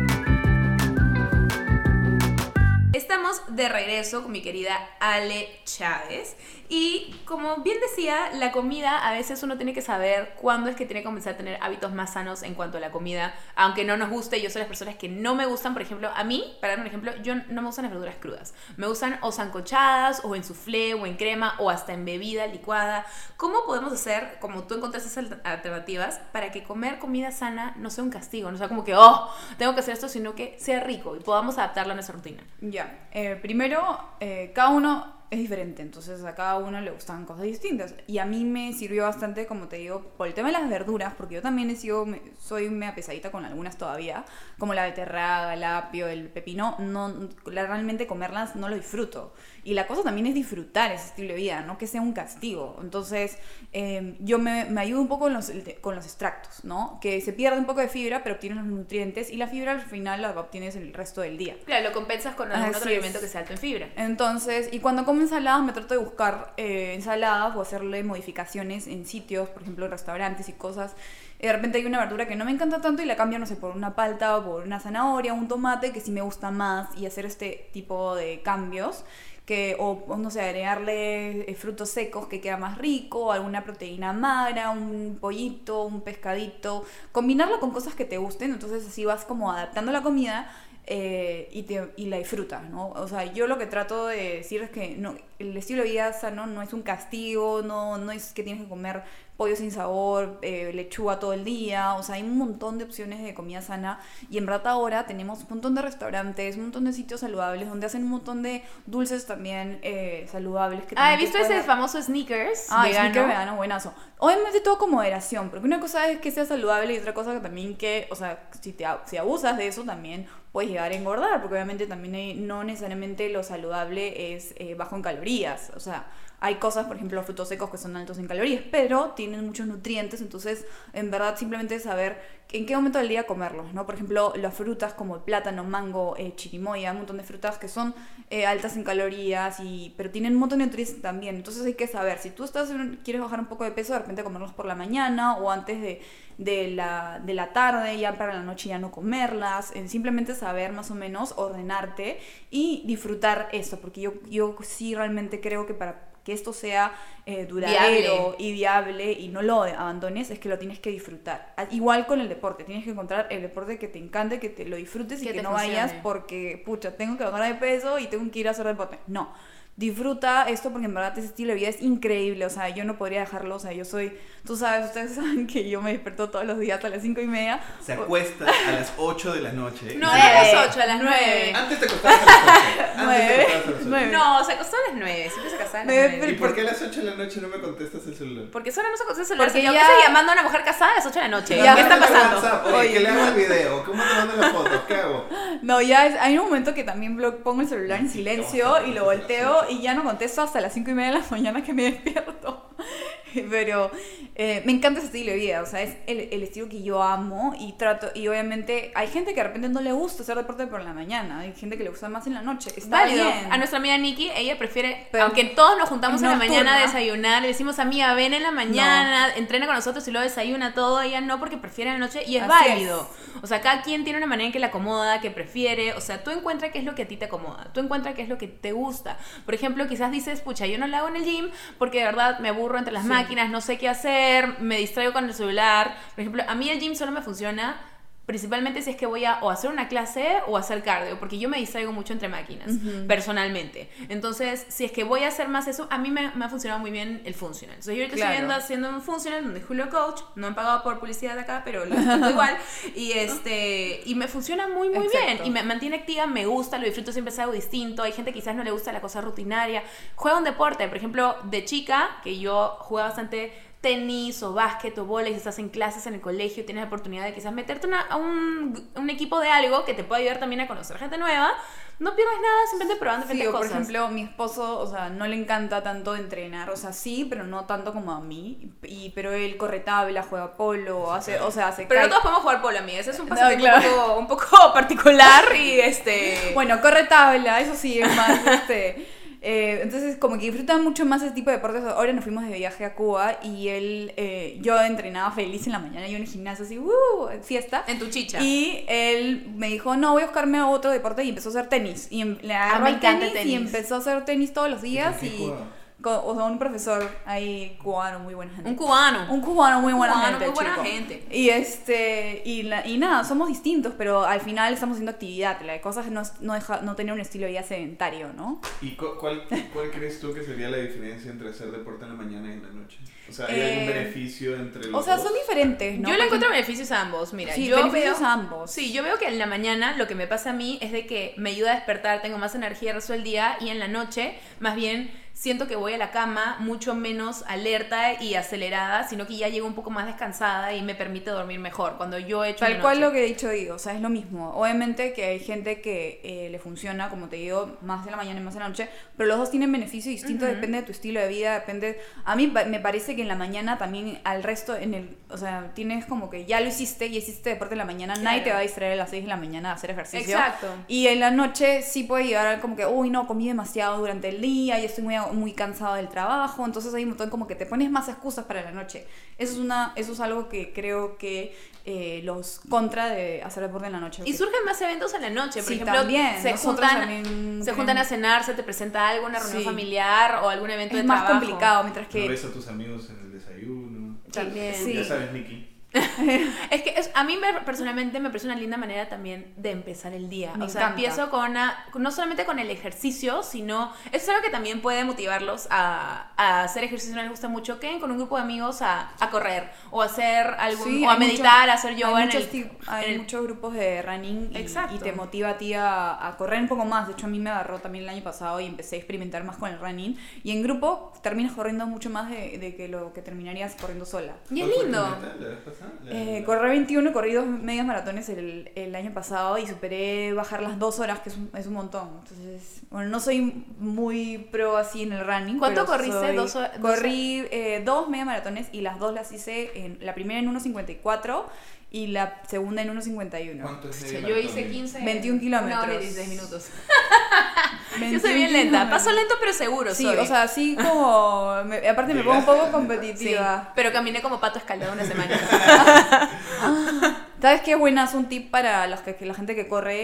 Estamos de regreso con mi querida Ale Chávez. Y como bien decía, la comida a veces uno tiene que saber cuándo es que tiene que comenzar a tener hábitos más sanos en cuanto a la comida, aunque no nos guste, yo soy las personas que no me gustan, por ejemplo, a mí, para dar un ejemplo, yo no me gustan las verduras crudas, me gustan o sancochadas o en soufflé o en crema o hasta en bebida licuada. ¿Cómo podemos hacer, como tú encontraste esas alter- alternativas, para que comer comida sana no sea un castigo, no sea como que, oh, tengo que hacer esto, sino que sea rico y podamos adaptarlo a nuestra rutina? Ya, eh, primero, eh, cada uno es diferente, entonces a cada uno le gustan cosas distintas. Y a mí me sirvió bastante, como te digo, por el tema de las verduras, porque yo también he sido, soy media pesadita con algunas todavía, como la beterraga, el apio, el pepino, no, realmente comerlas no lo disfruto. Y la cosa también es disfrutar ese estilo de vida, no que sea un castigo. Entonces, eh, yo me, me ayudo un poco con los, con los extractos, ¿no? Que se pierde un poco de fibra, pero obtienes los nutrientes y la fibra al final la obtienes el resto del día. Claro, lo compensas con algún Así otro es. alimento que sea alto en fibra. Entonces, y cuando como ensaladas me trato de buscar eh, ensaladas o hacerle modificaciones en sitios, por ejemplo, en restaurantes y cosas. Y de repente hay una verdura que no me encanta tanto y la cambio, no sé, por una palta o por una zanahoria, un tomate que sí me gusta más y hacer este tipo de cambios. Que, o, o no sé, agregarle eh, frutos secos que queda más rico, alguna proteína magra, un pollito, un pescadito, combinarlo con cosas que te gusten, entonces así vas como adaptando la comida eh, y, te, y la disfrutas, ¿no? O sea, yo lo que trato de decir es que no, el estilo de vida no es un castigo, no, no es que tienes que comer pollo sin sabor, eh, lechuga todo el día, o sea, hay un montón de opciones de comida sana y en verdad ahora tenemos un montón de restaurantes, un montón de sitios saludables donde hacen un montón de dulces también eh, saludables. Que Ah, he visto ese famoso sneakers Ah, vegano. sneaker vegano, buenazo. Obviamente todo con moderación, porque una cosa es que sea saludable y otra cosa que también que, o sea, si, te, si abusas de eso también puedes llegar a engordar, porque obviamente también hay- no necesariamente lo saludable es eh, bajo en calorías, o sea, hay cosas, por ejemplo, los frutos secos que son altos en calorías, pero tienen muchos nutrientes, entonces en verdad simplemente saber en qué momento del día comerlos, ¿no? Por ejemplo, las frutas como el plátano, mango, eh, chirimoya, un montón de frutas que son eh, altas en calorías, y, pero tienen un montón de nutrientes también, entonces hay que saber, si tú estás quieres bajar un poco de peso, de repente comerlos por la mañana o antes de, de, la, de la tarde, ya para la noche ya no comerlas, en simplemente saber más o menos, ordenarte y disfrutar eso, porque yo, yo sí realmente creo que para que esto sea eh, duradero y viable y no lo abandones, es que lo tienes que disfrutar. Igual con el deporte, tienes que encontrar el deporte que te encante, que te lo disfrutes y Que no vayas porque, pucha, tengo que bajar de peso y tengo que ir a hacer deporte. No. Disfruta esto porque en verdad ese estilo de vida es increíble, o sea, yo no podría dejarlo, o sea, yo soy, tú sabes, ustedes saben que yo me despierto todos los días a las cinco y media. Se acuesta a las 8 de la noche. No, a las 8, a las Nueve. 9. Antes te acostabas a las 8. Antes te Nueve. acostabas a las 8. Nueve. No, se acostó a las 9, siempre se casaba a las Nueve, 9. ¿Y por qué a las 8 de la noche no me contestas el celular? Porque solo no se contesta el celular. Porque señor. ya- ¿Qué estoy llamando a una mujer casada a las 8 de la noche? Ya, ¿Qué está pasando? WhatsApp, Oye, Oye, que le hago no. el video. ¿Cómo te mando la foto? ¿Qué hago? No, ya es, hay un momento que también pongo el celular en silencio y lo volteo y ya no contesto hasta las 5 y media de la mañana que me despierto. Pero eh, me encanta ese estilo de vida, o sea, es el, el estilo que yo amo y trato, y obviamente hay gente que de repente no le gusta hacer deporte por la mañana, hay gente que le gusta más en la noche, está Válido. bien. A nuestra amiga Nikki, ella prefiere, Pero- aunque todos nos juntamos en la mañana a desayunar, le decimos amiga, ven en la mañana, entrena con nosotros y luego desayuna todo, ella no porque prefiere en la noche y es Así válido. O sea, cada quien tiene una manera en que le acomoda, que prefiere, o sea, tú encuentra qué es lo que a ti te acomoda, tú encuentra qué es lo que te gusta. Por ejemplo, quizás dices, pucha, yo no lo hago en el gym porque de verdad me aburro entre las Sí. máquinas, no sé qué hacer, me distraigo con el celular. Por ejemplo, a mí el gym solo me funciona principalmente si es que voy a o hacer una clase o hacer cardio, porque yo me distraigo mucho entre máquinas, personalmente. Entonces, si es que voy a hacer más eso, a mí me, me ha funcionado muy bien el funcional. Entonces, yo ahorita Claro. estoy viendo haciendo un funcional donde Julio Coach, no han pagado por publicidad acá, pero lo disfruto igual, y este y me funciona muy, muy bien, y me mantiene activa, me gusta, lo disfruto, siempre es algo distinto, hay gente que quizás no le gusta la cosa rutinaria, juega un deporte, por ejemplo, de chica, que yo jugaba bastante tenis o básquet o bola y estás en clases en el colegio tienes la oportunidad de quizás meterte una- a un, un equipo de algo que te pueda ayudar también a conocer gente nueva, no pierdas nada simplemente probando Sí, o por cosas. ejemplo, mi esposo, o sea, no le encanta tanto entrenar, o sea, sí, pero no tanto como a mí, y, pero él corre tabla, juega polo, hace, o sea, hace pero no todos podemos jugar polo, amiga. Ese es un No, pasatiempo claro. un, poco, un poco particular y este... Bueno, corre tabla, eso sí, es más, este... eh, entonces, como que disfruta mucho más ese tipo de deportes. Ahora nos fuimos de viaje a Cuba y él, eh, yo entrenaba feliz en la mañana, yo en el gimnasio así, ¡uh! Fiesta. En tu chicha. Y él me dijo, no, voy a buscarme otro deporte y empezó a hacer tenis. Y em- le agarró el encanta el tenis, y empezó a hacer tenis todos los días. qué Y, Cuba? Con- o sea, un profesor ahí cubano, muy buena gente. un cubano. Un cubano muy buena cubano, gente. muy buena chico. gente. Y este, y, la- y nada, somos distintos, pero al final estamos haciendo actividad. La cosa es no, no, deja- no tener un estilo de vida sedentario, ¿no? ¿Y cu- cuál, cuál crees tú que sería la diferencia entre hacer deporte en la mañana y en la noche? O sea, ¿hay algún Eh, beneficio entre los O sea, dos? son diferentes, ¿no? Yo le Porque- encuentro beneficios a ambos. Mira, Sí, yo beneficios veo, a ambos. Sí, yo veo que en la mañana lo que me pasa a mí es de que me ayuda a despertar, tengo más energía el resto del día y en la noche, más bien siento que voy a la cama mucho menos alerta y acelerada, sino que ya llego un poco más descansada y me permite dormir mejor cuando yo he hecho Tal cual lo que he dicho digo, o sea, es lo mismo. Obviamente que hay gente que eh, le funciona, como te digo, más en la mañana y más en la noche, pero los dos tienen beneficio distinto, depende de tu estilo de vida, depende... A mí me parece que en la mañana también al resto, en el, o sea, tienes como que ya lo hiciste y hiciste deporte en la mañana, nadie Claro. te va a distraer a las 6 de la mañana a hacer ejercicio. Exacto. Y en la noche sí puede llegar como que, uy, no, comí demasiado durante el día y estoy muy, muy cansado del trabajo, entonces hay un montón como que te pones más excusas para la noche. Eso es, una, eso es algo que creo que eh, los contra de hacer deporte en la noche. Y que- surgen más eventos en la noche. Por Sí, ejemplo, también. se Nosotros juntan, también se juntan a cenar, se te presenta algo, una reunión Sí. familiar o algún evento es de más trabajo. complicado, mientras No que... ves a tus amigos en el desayuno. También. Sí. Ya sabes, Nikki. Es que es- a mí me- personalmente me parece una linda manera también de empezar el día. Me o sea, encanta. empiezo con una, no solamente con el ejercicio, sino eso es algo que también puede motivarlos a, a hacer ejercicio. No les gusta mucho que con un grupo de amigos a, a correr o a hacer algún, Sí, o a meditar, mucho- a hacer yoga hay en muchos, el, ti- hay en el- muchos grupos de running y, y te motiva a ti a, a correr un poco más. De hecho, a mí me agarró también el año pasado y empecé a experimentar más con el running. Y en grupo terminas corriendo mucho más de, de que lo que terminarías corriendo sola. Y es ¿Cuál fue tu lindo. Eh, correr 21, corrí dos medias maratones el, el año pasado y superé bajar las dos horas, que es un, es un montón. Entonces, bueno, no soy muy pro así en el running. ¿Cuánto pero corriste? soy- Dos hor- dos corrí eh, dos medias maratones y las dos las hice, en, la primera en 1.54 y la segunda en 1.51. ¿Cuánto es Sí, medio yo hice 15. 21 kilómetros. Una hora y 16 minutos. 21 Yo soy bien lenta. Paso lento, pero seguro. Sí, soy. o sea, así como... me- aparte me pongo un poco competitiva. Sí, pero caminé como pato escalado una semana. ¿Sabes qué buena es un tip para los que, que la gente que corre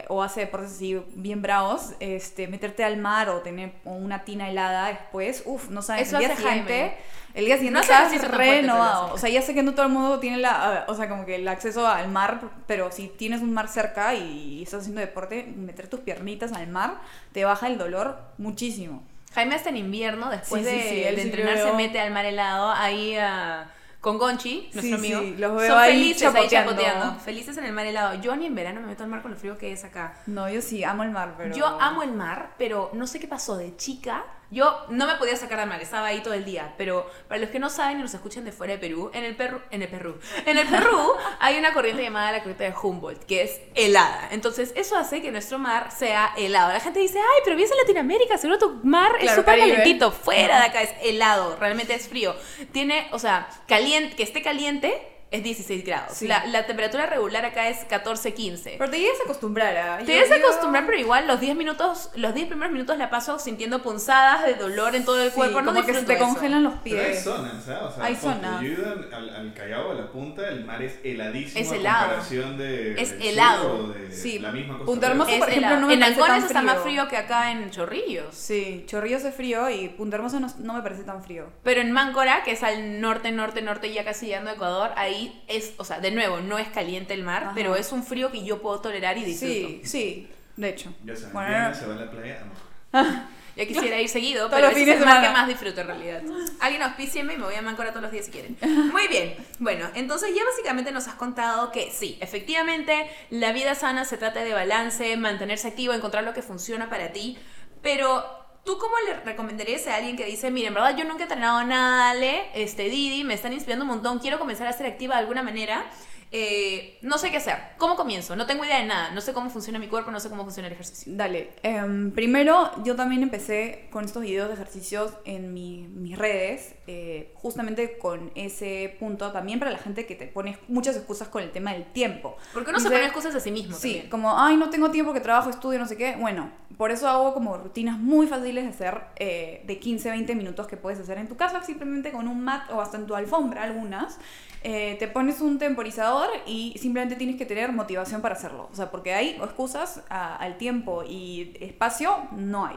eh, o hace deportes así bien bravos? Este, meterte al mar o tener una tina helada después. Uf, no sabes, Eso hace. Jaime. El día siguiente No estás fuerte, renovado. O sea, ya sé que no todo el mundo tiene la, o sea, como que el acceso al mar, pero si tienes un mar cerca y estás haciendo deporte, meter tus piernitas al mar te baja el dolor muchísimo. Jaime hasta en invierno, después Sí, de, sí, entrenar, se mete al mar helado ahí ah, con Gonchi, nuestro amigo. sí, los veo Son ahí felices chapoteando. ahí chapoteando. Felices en el mar helado. Yo ni en verano me meto al mar con lo frío que es acá. No, yo sí amo el mar, pero... Yo amo el mar, pero no sé qué pasó de chica. Yo no me podía sacar de mal, estaba ahí todo el día. Pero para los que no saben y nos escuchan de fuera de Perú, en el Perú, en el Perú, en el Perú hay una corriente llamada la corriente de Humboldt, que es helada. Entonces, eso hace que nuestro mar sea helado. La gente dice, ay, pero vives en Latinoamérica, seguro tu mar es Claro, súper calentito. Fuera de acá es helado, realmente es frío. Tiene, o sea, caliente, que esté caliente es 16 grados. Sí. La, la temperatura regular acá es 14, 15. Pero te llegas a acostumbrar a... Te yo- debes yo- acostumbrar, pero igual los 10 minutos, los 10 primeros minutos la paso sintiendo punzadas de dolor en todo el Sí, cuerpo. No como que se te eso. congelan los Pero hay pies. zonas, ¿ah? O sea, Hay zonas. Al, al, al Callao, a la punta, el mar es heladísimo. Es a helado. comparación de, Es helado. de Sí, la misma Costa Punta. Hermosa, por ejemplo, no me en Ancones está más frío. frío que acá en Chorrillos. Sí, Chorrillos es frío y Punta Hermosa no, no me parece tan frío. Pero en Máncora, que es al norte, norte, norte, ya casi llegando a Ecuador, ahí es, o sea, de nuevo, no es caliente el mar, Ajá. pero es un frío que yo puedo tolerar y disfruto. Sí, sí, de hecho. Ya saben, Bueno, Diana se va a la playa a. Ya quisiera ir seguido, pero es el mar que más disfruto en realidad. Alguien auspícieme y me voy a Máncora todos los días si quieren. Muy bien. Bueno, entonces ya básicamente nos has contado que sí, efectivamente, la vida sana se trata de balance, mantenerse activo, encontrar lo que funciona para ti, pero... ¿Tú cómo le recomendarías a alguien que dice, mira, en verdad yo nunca he entrenado nada, Ale, este, Didi, me están inspirando un montón, quiero comenzar a ser activa de alguna manera, eh, no sé qué hacer, ¿cómo comienzo? No tengo idea de nada, no sé cómo funciona mi cuerpo, no sé cómo funciona el ejercicio. Dale. em, primero, yo también empecé con estos videos de ejercicios en mi- mis redes, eh, justamente con ese punto también para la gente que te pone muchas excusas con el tema del tiempo. Porque uno se pone excusas a sí mismo Sí, también. como, ay, no tengo tiempo que trabajo, estudio, no sé qué. Bueno, por eso hago como rutinas muy fáciles de hacer, eh, de 15, 20 minutos que puedes hacer en tu casa, simplemente con un mat o hasta en tu alfombra, algunas. Eh, te pones un temporizador y simplemente tienes que tener motivación para hacerlo. O sea, porque hay excusas a- al tiempo y espacio, no hay.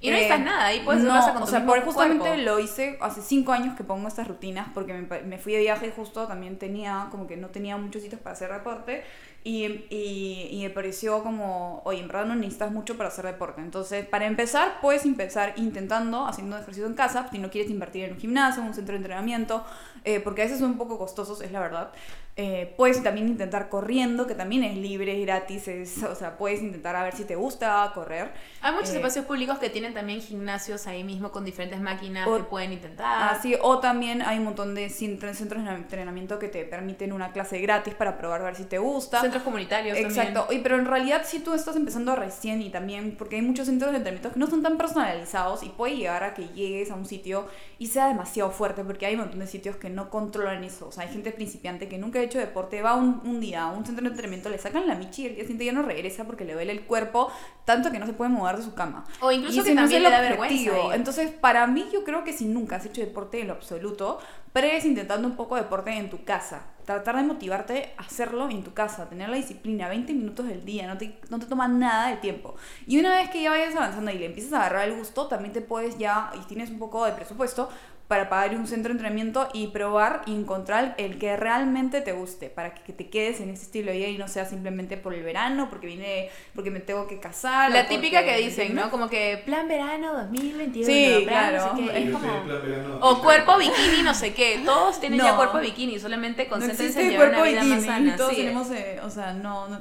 Y no necesitas nada, ahí puedes no, hasta con o sea, por justamente cuerpo. lo hice hace cinco años que pongo estas rutinas porque me, me fui de viaje y justo también tenía, como que no tenía muchos sitios para hacer deporte y, y, y me pareció como, oye, en verdad no necesitas mucho para hacer deporte. Entonces, para empezar, puedes empezar intentando, haciendo ejercicio en casa, si no quieres invertir en un gimnasio, en un centro de entrenamiento, eh, porque a veces son un poco costosos, es la verdad. Eh, puedes también intentar corriendo, que también es libre, es gratis, es, o sea, puedes intentar a ver si te gusta correr. Hay muchos Eh, espacios públicos que tienen también gimnasios ahí mismo con diferentes máquinas O- que pueden intentar. Así, o también hay un montón de cent- centros de entrenamiento que te permiten una clase gratis para probar a ver si te gusta. Centros comunitarios Exacto, también. Oye, pero en realidad si tú estás empezando recién y también porque hay muchos centros de entrenamiento que no son tan personalizados y puede llegar a que llegues a un sitio y sea demasiado fuerte porque hay un montón de sitios que no controlan eso. O sea, hay gente principiante que nunca hecho deporte, va un, un día a un centro de entrenamiento, le sacan la michi y el día siguiente ya no regresa porque le duele el cuerpo tanto que no se puede mover de su cama. O incluso Y que no es también el le da vergüenza. Entonces, para mí, yo creo que si nunca has hecho deporte en lo absoluto, pruebes intentando un poco de deporte en tu casa. Tratar de motivarte a hacerlo en tu casa, tener la disciplina, 20 minutos del día, no te, no te toma nada de tiempo. Y una vez que ya vayas avanzando y le empiezas a agarrar el gusto, también te puedes ya, y tienes un poco de presupuesto, para pagar un centro de entrenamiento y probar y encontrar el que realmente te guste, para que, que te quedes en ese estilo de vida y no sea simplemente por el verano, porque viene, porque me tengo que casar. La típica que dicen. ¿no? Como que plan verano 2021. Sí, plan claro. no sé qué. Es como- plan verano, O cuerpo bikini, no sé qué. Todos tienen ya cuerpo bikini, solamente concéntrense en llevar cuerpo una vida más sana. todos sí. tenemos, eh, o sea, no, no,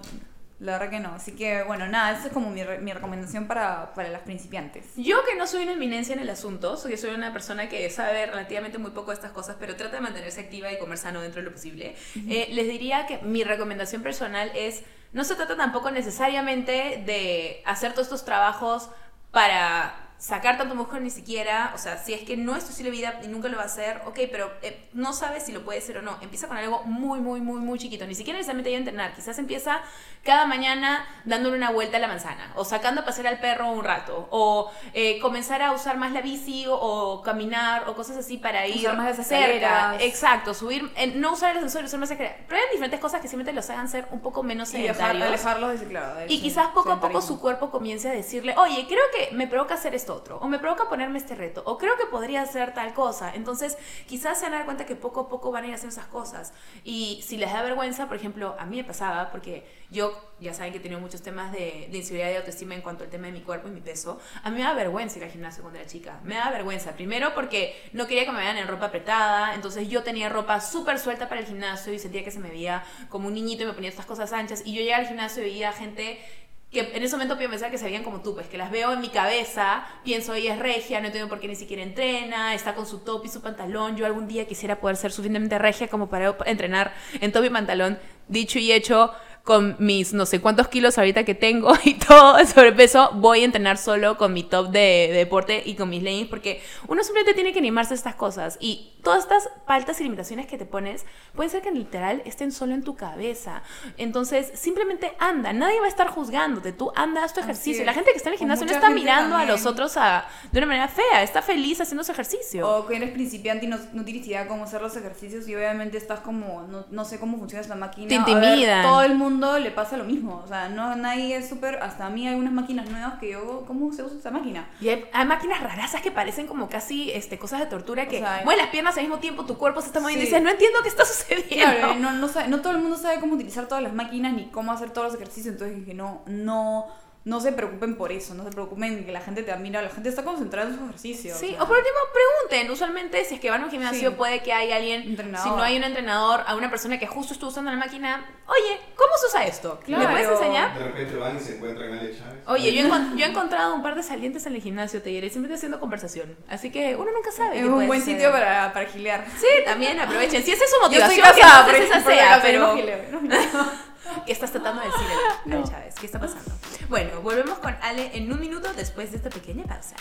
la verdad que no. Así que, bueno, nada, esa es como mi, re- mi recomendación para, para las principiantes. Yo que no soy una eminencia en el asunto, soy, soy una persona que sabe relativamente muy poco de estas cosas, pero trata de mantenerse activa y comer sano dentro de lo posible, eh, les diría que mi recomendación personal es, no se trata tampoco necesariamente de hacer todos estos trabajos para sacar tanto músculo ni siquiera, o sea, si es que no es tu estilo de vida y nunca lo va a hacer, ok, pero eh, no sabes si lo puede hacer o no. Empieza con algo muy, muy, muy, muy chiquito. Ni siquiera necesariamente ir a entrenar. Quizás empieza cada mañana dándole una vuelta a la manzana, o sacando a pasear al perro un rato, o eh, comenzar a usar más la bici o, o caminar o cosas así para ir Usar más las cerca. Exacto, subir, eh, no usar el ascensor, usar más escaleras. Prueben diferentes cosas que simplemente los hagan ser un poco menos Y sedentarios. alejarlos de claro, de Y quizás poco a poco su cuerpo comience a decirle, oye, creo que me provoca hacer esto otro, o me provoca ponerme este reto, o creo que podría hacer tal cosa. Entonces, quizás se van a dar cuenta que poco a poco van a ir hacer esas cosas. Y si les da vergüenza, por ejemplo, a mí me pasaba, porque yo, ya saben que he tenido muchos temas de, de inseguridad y autoestima en cuanto al tema de mi cuerpo y mi peso, a mí me da vergüenza ir al gimnasio cuando era chica. Me da vergüenza. Primero porque no quería que me vean en ropa apretada, entonces yo tenía ropa súper suelta para el gimnasio y sentía que se me veía como un niñito y me ponía estas cosas anchas. Y yo llegaba al gimnasio y veía gente que en ese momento puedo pensar que se veían como tú, pues que las veo en mi cabeza, pienso ella es regia, no entiendo por qué ni siquiera entrena, está con su top y su pantalón, yo algún día quisiera poder ser suficientemente regia como para entrenar en top y pantalón, dicho y hecho, con mis no sé cuántos kilos ahorita que tengo y todo el sobrepeso, voy a entrenar solo con mi top de, de deporte y con mis leggings porque uno simplemente tiene que animarse a estas cosas y todas estas faltas y limitaciones que te pones pueden ser que literal estén solo en tu cabeza. Entonces, simplemente anda, nadie va a estar juzgándote, tú anda, haz tu ejercicio. La gente que está en el gimnasio no está mirando a los otros a- de una manera fea, está feliz haciendo su ejercicio. O que eres principiante y no, no tienes idea cómo hacer los ejercicios y obviamente estás como, no, no sé cómo funciona esta máquina. Te A ver, intimidan. todo el mundo le pasa lo mismo. O sea, no, nadie es súper. Hasta a mí hay unas máquinas nuevas que yo. ¿Cómo se usa esta máquina? Y hay, hay máquinas rarazas que parecen como casi este, cosas de tortura que O sea, mueven las piernas al mismo tiempo, tu cuerpo se está moviendo y dices, no entiendo qué está sucediendo. Claro, no, no, sabe- no todo el mundo sabe cómo utilizar todas las máquinas ni cómo hacer todos los ejercicios. Entonces dije, no, no, no se preocupen por eso. No se preocupen que la gente te admira. La gente está concentrada en sus ejercicios. Sí, o sea. o por último, pregunten. Usualmente, si es que van a un gimnasio, Sí. puede que hay alguien, Entrenador. si no hay un entrenador, a una persona que justo está usando la máquina, oye, ¿cómo se usa esto? ¿Me Claro. puedes enseñar? De repente van y se encuentran a Ale Chávez. Oye, yo he, encon- yo he encontrado un par de salientes en el gimnasio, te diré, siempre haciendo conversación. Así que uno nunca sabe. Es un buen sitio para, para gilear. Sí, también aprovechen. Si esa es su Yo motivación, estoy casada, que por entonces ejemplo, esa sea, pero... no no. ¿Qué estás tratando de decir, Ale? Ale Chávez? ¿Qué está pasando? Bueno, volvemos con Ale en un minuto después de esta pequeña pausa.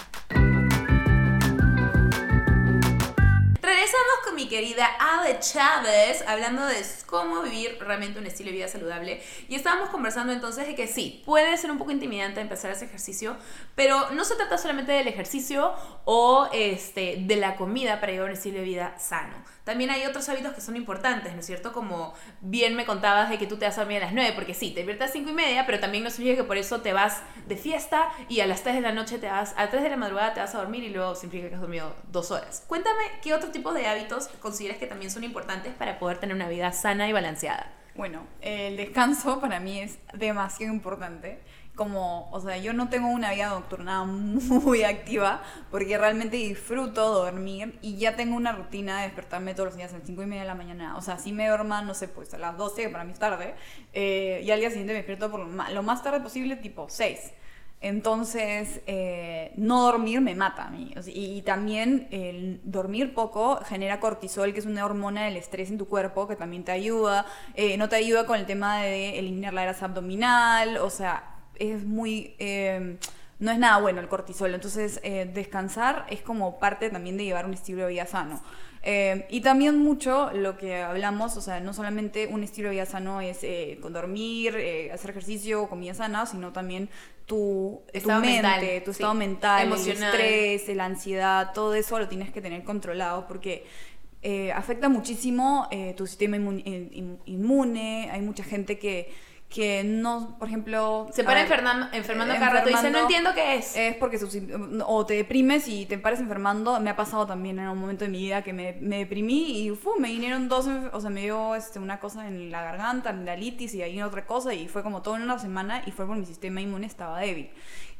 Regresamos con mi querida Ale Chávez hablando de cómo vivir realmente un estilo de vida saludable. Y estábamos conversando entonces de que sí, puede ser un poco intimidante empezar ese ejercicio, pero no se trata solamente del ejercicio o este, de la comida para llevar un estilo de vida sano. También hay otros hábitos que son importantes, ¿no es cierto? Como bien me contabas de que tú te vas a dormir a las 9, porque sí, te despiertas a 5 y media, pero también no significa que por eso te vas de fiesta y a las 3 de la noche te vas, a 3 de la madrugada te vas a dormir y luego significa que has dormido dos horas. Cuéntame qué otro tipo de hábitos consideras que también son importantes para poder tener una vida sana y balanceada. Bueno, el descanso para mí es demasiado importante. Como, o sea, yo no tengo una vida nocturna muy activa porque realmente disfruto dormir y ya tengo una rutina de despertarme todos los días a las 5 y media de la mañana. O sea, si me duerma, no sé, pues a las 12, que para mí es tarde, eh, y al día siguiente me despierto por lo más, tarde posible, tipo 6. Entonces, eh, no dormir me mata a mí. Y, también dormir poco genera cortisol, que es una hormona del estrés en tu cuerpo, que también te ayuda. Eh, no te ayuda con el tema de eliminar la grasa abdominal. O sea, es muy... eh, no es nada bueno el cortisol. Entonces, eh, descansar es como parte también de llevar un estilo de vida sano. Eh, y también mucho lo que hablamos, o sea, no solamente un estilo de vida sano es eh, con dormir, eh, hacer ejercicio, comida sana, sino también tu, mente, mental, tu sí. estado mental, Emocional. el estrés, la ansiedad, todo eso lo tienes que tener controlado porque afecta muchísimo tu sistema inmun- in- in- inmune. Hay mucha gente que, que no, por ejemplo... Se para enferma- enfermando cada rato y dice, no entiendo qué es. es porque sus- o te deprimes y te pares enfermando. Me ha pasado también en un momento de mi vida que me, me deprimí y fu, me vinieron dos, o sea, me dio este, una cosa en la garganta, amigdalitis y ahí otra cosa y fue como todo en una semana y fue por mi sistema inmune estaba débil.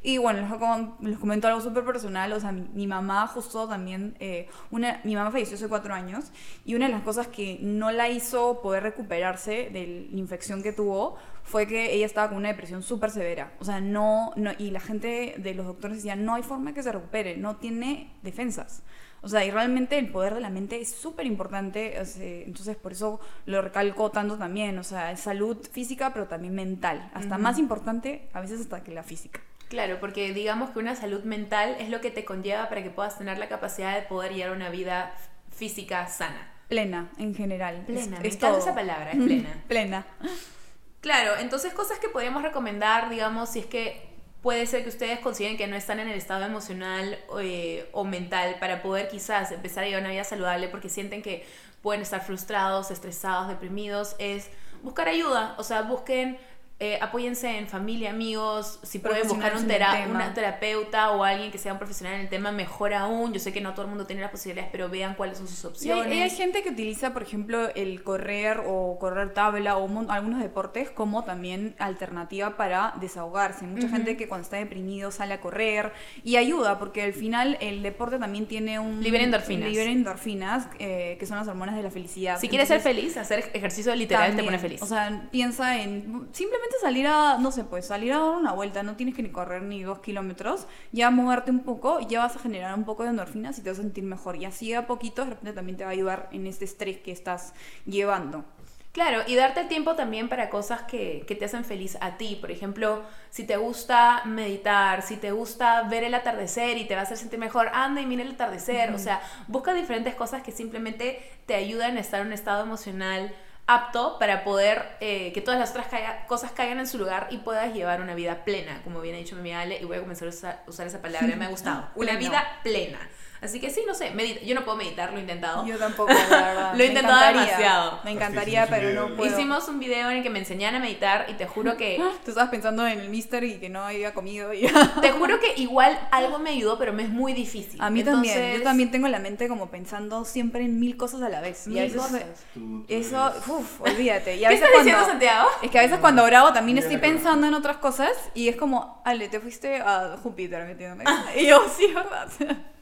Y bueno, les, les comento algo súper personal, o sea, mi, mi mamá justo también, eh, una, mi mamá falleció hace cuatro años y una de las cosas que no la hizo poder recuperarse de la infección que tuvo fue que ella estaba con una depresión súper severa. O sea, no, no, y la gente de los doctores decía, no hay forma que se recupere, no tiene defensas. O sea, y realmente el poder de la mente es súper importante, o sea, entonces por eso lo recalco tanto también, o sea, es salud física, pero también mental, hasta más importante a veces hasta que la física. Claro, porque digamos que una salud mental es lo que te conlleva para que puedas tener la capacidad de poder llevar una vida física sana. Plena, en general. Plena, es, me es encanta todo. esa palabra, es plena. plena. Claro, entonces cosas que podríamos recomendar, digamos, si es que puede ser que ustedes consideren que no están en el estado emocional eh, o mental para poder quizás empezar a llevar una vida saludable porque sienten que pueden estar frustrados, estresados, deprimidos, es buscar ayuda, o sea, busquen... eh, apóyense en familia, amigos, si pueden buscar un tera- una terapeuta o alguien que sea un profesional en el tema, mejor aún. Yo sé que no todo el mundo tiene las posibilidades, pero vean cuáles son sus opciones. y hay gente que utiliza, por ejemplo, el correr o correr tabla o algunos deportes como también alternativa para desahogarse. Mucha gente que cuando está deprimido sale a correr y ayuda porque al final el deporte también tiene un... Libera endorfinas. Libera endorfinas, eh, que son las hormonas de la felicidad. si quieres ser Entonces, feliz, hacer ejercicio literal te pone feliz. O sea, piensa en simplemente simplemente salir a, no sé, pues salir a dar una vuelta, no tienes que ni correr ni dos kilómetros, ya moverte un poco, ya vas a generar un poco de endorfinas y te vas a sentir mejor. Y así a poquito, de repente también te va a ayudar en este estrés que estás llevando. Claro, y darte tiempo también para cosas que, que, te hacen feliz a ti. Por ejemplo, si te gusta meditar, si te gusta ver el atardecer y te va a hacer sentir mejor, anda y mira el atardecer. O sea, busca diferentes cosas que simplemente te ayudan a estar en un estado emocional apto para poder eh, que todas las otras caiga, cosas caigan en su lugar y puedas llevar una vida plena, como bien ha dicho mi Ale, y voy a comenzar a usar, usar esa palabra, me ha gustado. Una vida plena. Así que sí, no sé, medita. yo no puedo meditar, lo he intentado. Yo tampoco, la verdad. lo he intentado demasiado. Me encantaría, pero no puedo. Hicimos un video en el que me enseñaron a meditar y te juro que... Tú estabas pensando en el mister y que no había comido y... te juro que igual algo me ayudó, pero me es muy difícil. A mí también. Yo también tengo la mente como pensando siempre en mil cosas a la vez. Mil cosas. Eso, uff, olvídate. Y a ¿Qué estás diciendo, Santiago? Es que a veces cuando grabo también estoy pensando en otras cosas y es como, Ale, te fuiste a Júpiter metiéndome. y yo, sí, ¿verdad?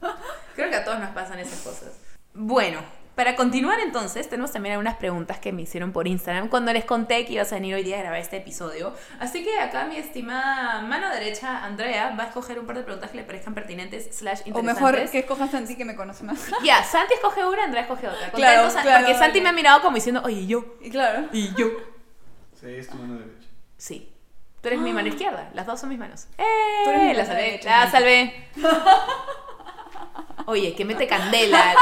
Creo que a todos nos pasan esas cosas. Bueno, para continuar entonces, tenemos también algunas preguntas que me hicieron por Instagram cuando les conté que ibas a venir hoy día a grabar este episodio. Así que acá mi estimada mano derecha, Andrea, va a escoger un par de preguntas que le parezcan pertinentes slash interesantes. O mejor que escoja Santi que me conoce más. Ya, Santi escoge una, Andrea escoge otra. Claro, claro, porque Santi me ha mirado como diciendo, oye, ¿y yo? Y claro. ¿Y yo? Sí, es tu mano derecha. Sí. Tú eres mi mano izquierda, las dos son mis manos. ¡Eh! Tú eres mi la salvé, la salvé. Oye, que mete candela.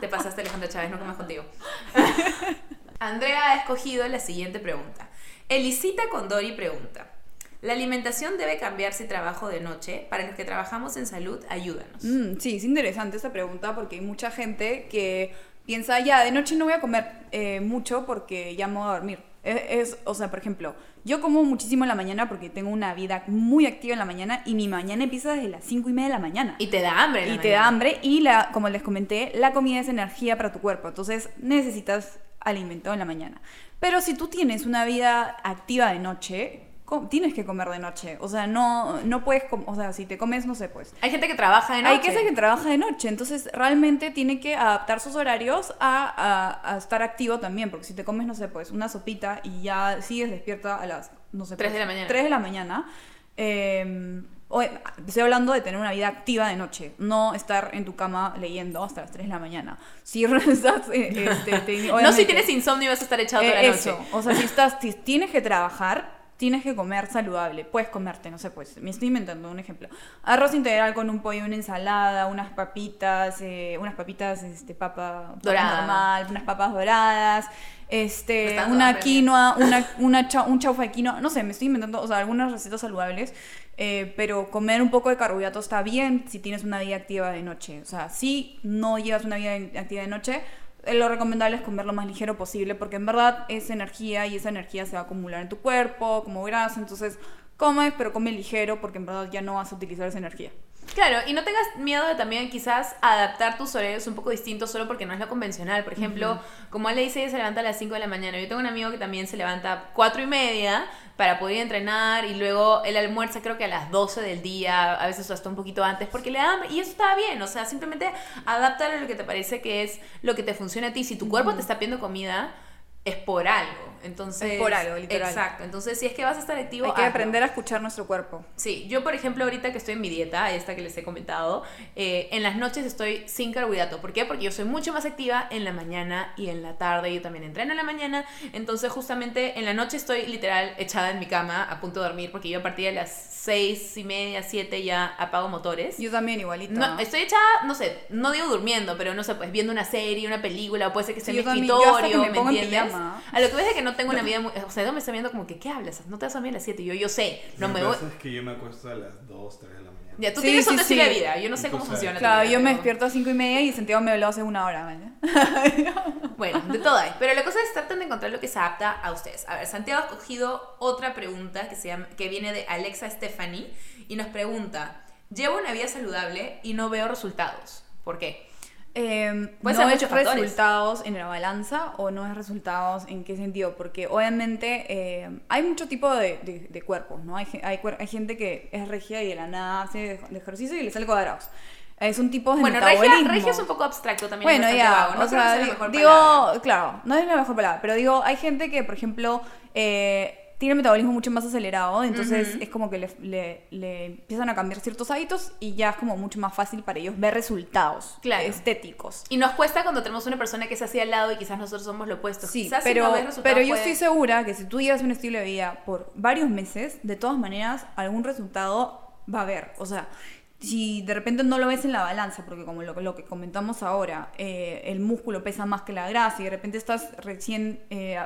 Te pasaste, Alejandro Chávez, no comas contigo. Andrea ha escogido la siguiente pregunta. Elisita Condori pregunta. ¿La alimentación debe cambiar si trabajo de noche? Para los que trabajamos en salud, ayúdanos. Mm, sí, es interesante esta pregunta porque hay mucha gente que piensa, ya, de noche no voy a comer eh, mucho porque ya me voy a dormir. Es, es, o sea, por ejemplo, yo como muchísimo en la mañana porque tengo una vida muy activa en la mañana y mi mañana empieza desde las 5 y media de la mañana. Y te da hambre. Y te da hambre y, la, como les comenté, la comida es energía para tu cuerpo. Entonces necesitas alimento en la mañana. Pero si tú tienes una vida activa de noche, tienes que comer de noche. O sea, no, no puedes, o sea, si te comes, no sé, pues. Hay gente que trabaja de noche. Hay ser que trabaja de noche, entonces realmente tiene que adaptar sus horarios a, a- a estar activo también, porque si te comes, no sé, pues una sopita y ya sigues despierta a las, no sé, Tres pues, de la mañana. 3 de la mañana, eh, estoy hablando de tener una vida activa de noche, no estar en tu cama leyendo hasta las 3 de la mañana. Si estás, eh, este, te- No si tienes insomnio y vas a estar echado toda eh, la eso, noche. o sea, si estás, si tienes que trabajar, tienes que comer saludable. Puedes comerte, no sé, pues, me estoy inventando un ejemplo. Arroz integral con un pollo, una ensalada, unas papitas, eh, unas papitas, este, papa, Dorada. normal, unas papas doradas, este, una quinoa, una, una cha- un chaufa de quinoa, no sé, me estoy inventando, o sea, algunas recetas saludables, eh, pero comer un poco de carbohidrato está bien si tienes una vida activa de noche. O sea, si no llevas una vida activa de noche, lo recomendable es comer lo más ligero posible porque en verdad es energía y esa energía se va a acumular en tu cuerpo como grasa, entonces comes pero come ligero porque en verdad ya no vas a utilizar esa energía. Claro, y no tengas miedo de también quizás adaptar tus horarios un poco distintos solo porque no es lo convencional. Por ejemplo, como él le dice, ella se levanta a las 5 de la mañana. Yo tengo un amigo que también se levanta a 4 y media para poder entrenar y luego él almuerza creo que a las 12 del día, a veces hasta un poquito antes, porque le da hambre. Y eso está bien, o sea, simplemente adáptalo a lo que te parece que es lo que te funciona a ti. Si tu cuerpo te está pidiendo comida, es por algo. Entonces, Es por algo, literal. Exacto. Entonces, si es que vas a estar activo, Hay que hazlo. aprender a escuchar nuestro cuerpo. Sí, yo por ejemplo ahorita que estoy en mi dieta, esta que les he comentado, eh, en las noches estoy sin carbohidrato. ¿Por qué? Porque yo soy mucho más activa en la mañana y en la tarde. Yo también entreno en la mañana. Entonces justamente en la noche estoy literal echada en mi cama a punto de dormir porque yo a partir de las seis y media, siete ya apago motores. Yo también igualito. No, estoy echada, no sé, no digo durmiendo, pero no sé, pues viendo una serie, una película, o puede ser que esté Sí, en yo mi. Yo escritorio, me ¿me pongo en entiendes? A lo que ves es que no tengo una vida muy... O sea, Edo me está viendo como que, ¿qué hablas? No te vas a dormir a las 7. Yo, yo sé, no me voy... es que yo me acuesto a las 2, 3 de la mañana. Ya, tú Sí, tienes sí, estilo sí. de vida. Yo no sé cómo funciona. sabes. tu Claro, vida, yo me despierto a cinco y media y Santiago me habló hace una hora. ¿vale? Bueno, de todo hay. Pero la cosa es traten de encontrar lo que se adapta a ustedes. A ver, Santiago ha escogido otra pregunta que, se llama, que viene de Alexa Stephanie y nos pregunta, llevo una vida saludable y no veo resultados. ¿Por qué? Eh, no ser es factores. resultados en la balanza o no es resultados en qué sentido, porque obviamente eh, hay mucho tipo de, de- de cuerpos, ¿no? Hay, hay, hay gente que es regia y de la nada hace de, ejercicio y le sale cuadrados. Eh, son tipos de Bueno, regia, metabolismo. regia es un poco abstracto también. Bueno, ya, vago. No o sea, digo, palabra. claro, no es la mejor palabra, pero digo, hay gente que, por ejemplo, eh, tiene metabolismo mucho más acelerado, entonces es como que le, le- le empiezan a cambiar ciertos hábitos y ya es como mucho más fácil para ellos ver resultados Claro. estéticos. Y nos cuesta cuando tenemos una persona que es así al lado y quizás nosotros somos lo opuesto. Sí, quizás si pero, no ves resultados pero yo puede- estoy segura que si tú llevas un estilo de vida por varios meses, de todas maneras, algún resultado va a haber. O sea, si de repente no lo ves en la balanza, porque como lo, lo que comentamos ahora, eh, el músculo pesa más que la grasa y de repente estás recién, eh,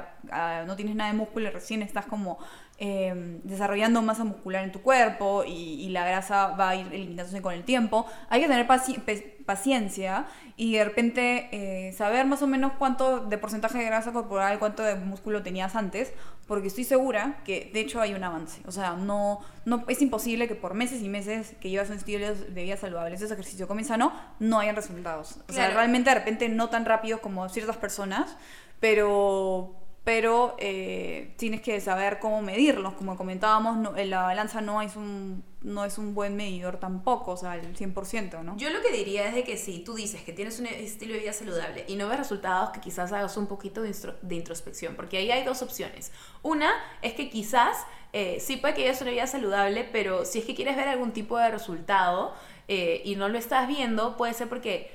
no tienes nada de músculo recién estás como eh, desarrollando masa muscular en tu cuerpo y, y la grasa va a ir eliminándose con el tiempo, hay que tener paci- paciencia y de repente eh, saber más o menos cuánto de porcentaje de grasa corporal, cuánto de músculo tenías antes, porque estoy segura que de hecho hay un avance. O sea, no, no es imposible que por meses y meses que llevas un estilo de vida saludable, ese ejercicio come sano, no hayan resultados. O sea, realmente de repente no tan rápidos como ciertas personas, pero pero eh, tienes que saber cómo medirlos. Como comentábamos, no- la balanza no es, un, no es un buen medidor tampoco, o sea, el 100%, ¿no? Yo lo que diría es que si tú dices que tienes un estilo de vida saludable y no ves resultados, que quizás hagas un poquito de introspección, porque ahí hay dos opciones. Una es que quizás eh, sí puede que lleves una vida saludable, pero si es que quieres ver algún tipo de resultado eh, y no lo estás viendo, puede ser porque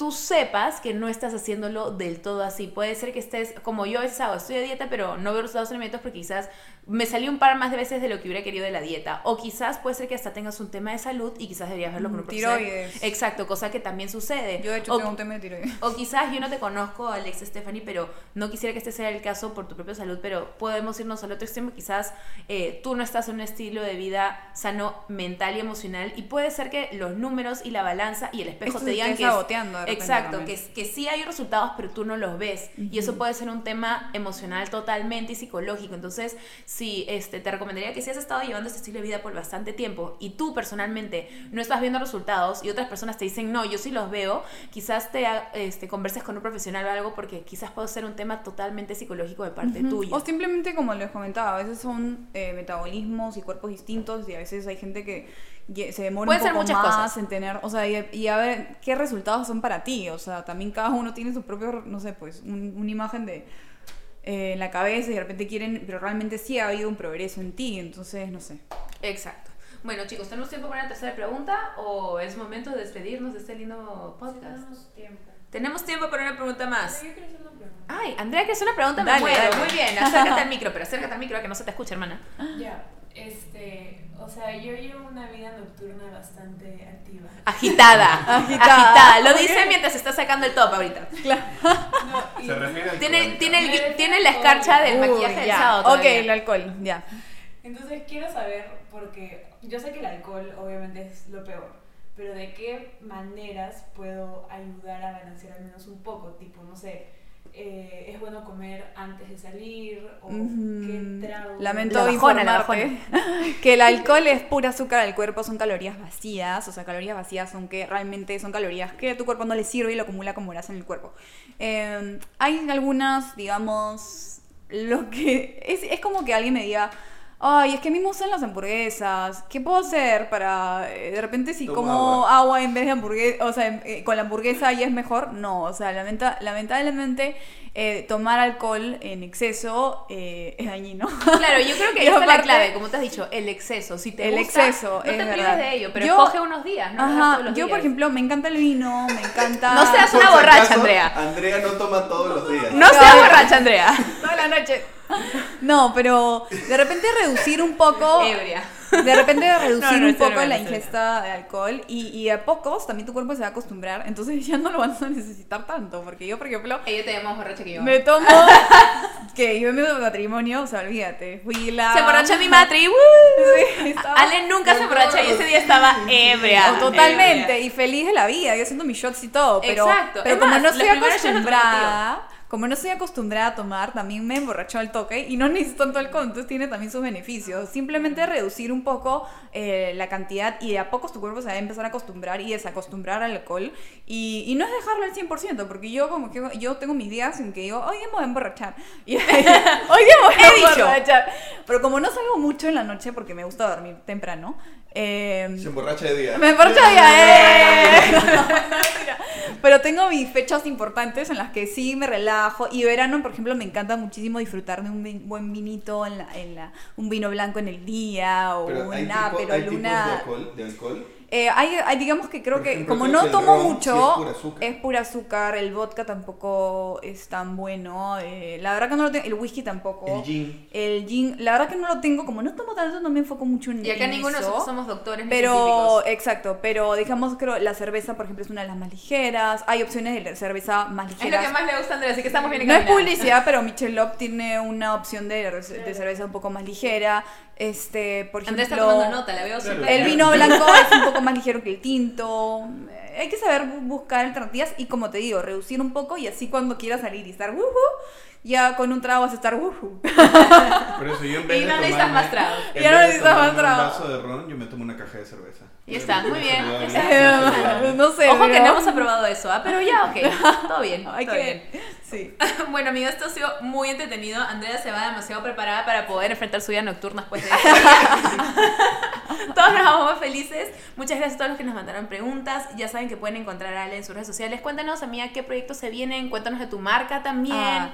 tú sepas que no estás haciéndolo del todo así. Puede ser que estés, como yo veces hago, estoy de dieta, pero no veo resultados en alimentos porque quizás me salió un par más de veces de lo que hubiera querido de la dieta. O quizás puede ser que hasta tengas un tema de salud y quizás deberías verlo con un tiroides. Exacto, cosa que también sucede. Yo de hecho O- tengo un tema de tiroides. o quizás yo no te conozco, Alex Stephanie, pero no quisiera que este sea el caso por tu propia salud, pero podemos irnos al otro extremo. Quizás eh, tú no estás en un estilo de vida sano mental y emocional y puede ser que los números y la balanza y el espejo Esto te digan que... saboteando exacto, que, que sí hay resultados, pero tú no los ves. Y eso puede ser un tema emocional totalmente y psicológico. Entonces, sí, este, te recomendaría que si has estado llevando este estilo de vida por bastante tiempo y tú personalmente no estás viendo resultados y otras personas te dicen, no, yo sí los veo, quizás te ha- este, converses con un profesional o algo porque quizás puede ser un tema totalmente psicológico de parte tuya. O simplemente, como les comentaba, a veces son eh, metabolismos y cuerpos distintos y a veces hay gente que se demora Pueden un ser poco muchas más cosas. en tener, o sea, y, y a ver qué resultados son para ti. O sea, también cada uno tiene su propio, no sé, pues, un- una imagen de eh, en la cabeza y de repente quieren, pero realmente sí ha habido un progreso en ti, entonces, no sé. Exacto. Bueno, chicos, ¿tenemos tiempo para la tercera pregunta o es momento de despedirnos de este lindo podcast? tiempo. Tenemos tiempo para una pregunta más. Yo quiero hacer una pregunta. Ay, Andrea, que es una pregunta, me Dale, muero. dale. Muy bien, acércate al micro, pero acércate al micro que no se te escuche, hermana. Ya, este, o sea, yo llevo una vida nocturna bastante activa. Agitada. Agitada. Lo dice mientras está sacando el top ahorita. No, y- Se refiere al Tiene, tiene, el, tiene la escarcha del Uy, maquillaje del ya. sábado. Ok, todavía. el alcohol, ya. Entonces quiero saber, porque yo sé que el alcohol obviamente es lo peor, pero de qué maneras puedo ayudar a balancear al menos un poco, tipo, no sé, eh, es bueno comer antes de salir o qué trago. Lamento La bajona, la informarte que el alcohol es pura azúcar al cuerpo, son calorías vacías, o sea, calorías vacías son que realmente son calorías que a tu cuerpo no le sirve y lo acumula como grasa en el cuerpo. Eh, hay algunas, digamos, lo que es, es como que alguien me diga, ay, es que a mí me gustan las hamburguesas, ¿qué puedo hacer para, eh, de repente si Toma como agua. agua en vez de hamburguesa, o sea, eh, con la hamburguesa ya es mejor? No, o sea, lamenta- lamentablemente eh, tomar alcohol en exceso eh, es dañino. Claro, yo creo que ahí está la clave, como te has dicho, el exceso. Si te El gusta, exceso, no te es prives verdad. de ello, pero Yo- escoge unos días, no Ajá, todos los yo por ejemplo me encanta el vino, me encanta... No seas Por una si borracha, acaso, Andrea. Andrea no toma todos los días. No seas borracha, Andrea. Toda la noche. No, pero de repente reducir un poco... Ebria. De repente reducir No, no, un poco la ingesta de alcohol y, y a pocos también tu cuerpo se va a acostumbrar, entonces ya no lo vas a necesitar tanto, porque yo por ejemplo Ella te más borracha que yo. me tomo... que yo en mi matrimonio, o sea, olvídate, fui la... Se emborracha mi matri. ¡woo! Sí, estaba- Ale nunca se emborracha y ese día estaba ebria. Totalmente, ebria. y feliz de la vida, yo haciendo mis shots y todo, pero, Exacto. pero Es como más, no estoy acostumbrada, como no estoy acostumbrada a tomar, también me emborrachó al toque y no necesito tanto alcohol, entonces tiene también sus beneficios. Simplemente reducir un poco eh, la cantidad y de a pocos tu cuerpo se va a empezar a acostumbrar y desacostumbrar al alcohol y, y no es dejarlo al 100%, porque yo como que yo tengo mis días en que digo, hoy día me voy a emborrachar. Y, hoy día me voy a emborrachar. Pero como no salgo mucho en la noche porque me gusta dormir temprano, eh, Se emborracha de día. me emborracho ya, ¡eh! No, mentira. Pero tengo mis fechas importantes en las que sí me relajo. Y verano, por ejemplo, me encanta muchísimo disfrutar de un buen vinito, en la, en la, un vino blanco en el día o un tipos de luna. alcohol, de alcohol. Eh, hay, hay, digamos que creo que como creo no que tomo ron sí mucho, es pura azúcar. es pura azúcar, el vodka tampoco es tan bueno, eh, la verdad que no lo tengo, el whisky tampoco. El gin. El gin, la verdad que no lo tengo, como no tomo tanto, no me enfoco mucho en Y acá en ninguno de eso. nosotros somos doctores Pero, exacto, pero digamos creo la cerveza, por ejemplo, es una de las más ligeras. Hay opciones de cerveza más Es lo ligeras. que más le gusta a Andrea, así que estamos bien No es publicidad, pero Michelob tiene una opción de, de cerveza un poco más ligera. Este, por ejemplo, Andrea está tomando nota, la veo Claro. el vino blanco es un poco más ligero que el tinto. Eh, Hay que saber bu- buscar alternativas y como te digo, reducir un poco y así cuando quieras salir y estar wuhu, ya con un trago vas a estar wuhu. Por eso yo en vez Y de no necesitas más tragos. Ya no necesitas más tomarme trago. Un vaso de ron, yo me tomo una caja de cerveza. Y está, muy bien, está no sé. Ojo que no hemos aprobado eso, ¿ah? pero ya, ok, todo bien, Hay todo que. bien. Sí. Bueno, amigos, esto ha sido muy entretenido. Andrea se va demasiado preparada para poder enfrentar su vida nocturna después de esto. todos nos vamos muy felices. Muchas gracias a todos los que nos mandaron preguntas. Ya saben que pueden encontrar a Ale en sus redes sociales. Cuéntanos, amiga, qué proyectos se vienen. Cuéntanos de tu marca también. Ah,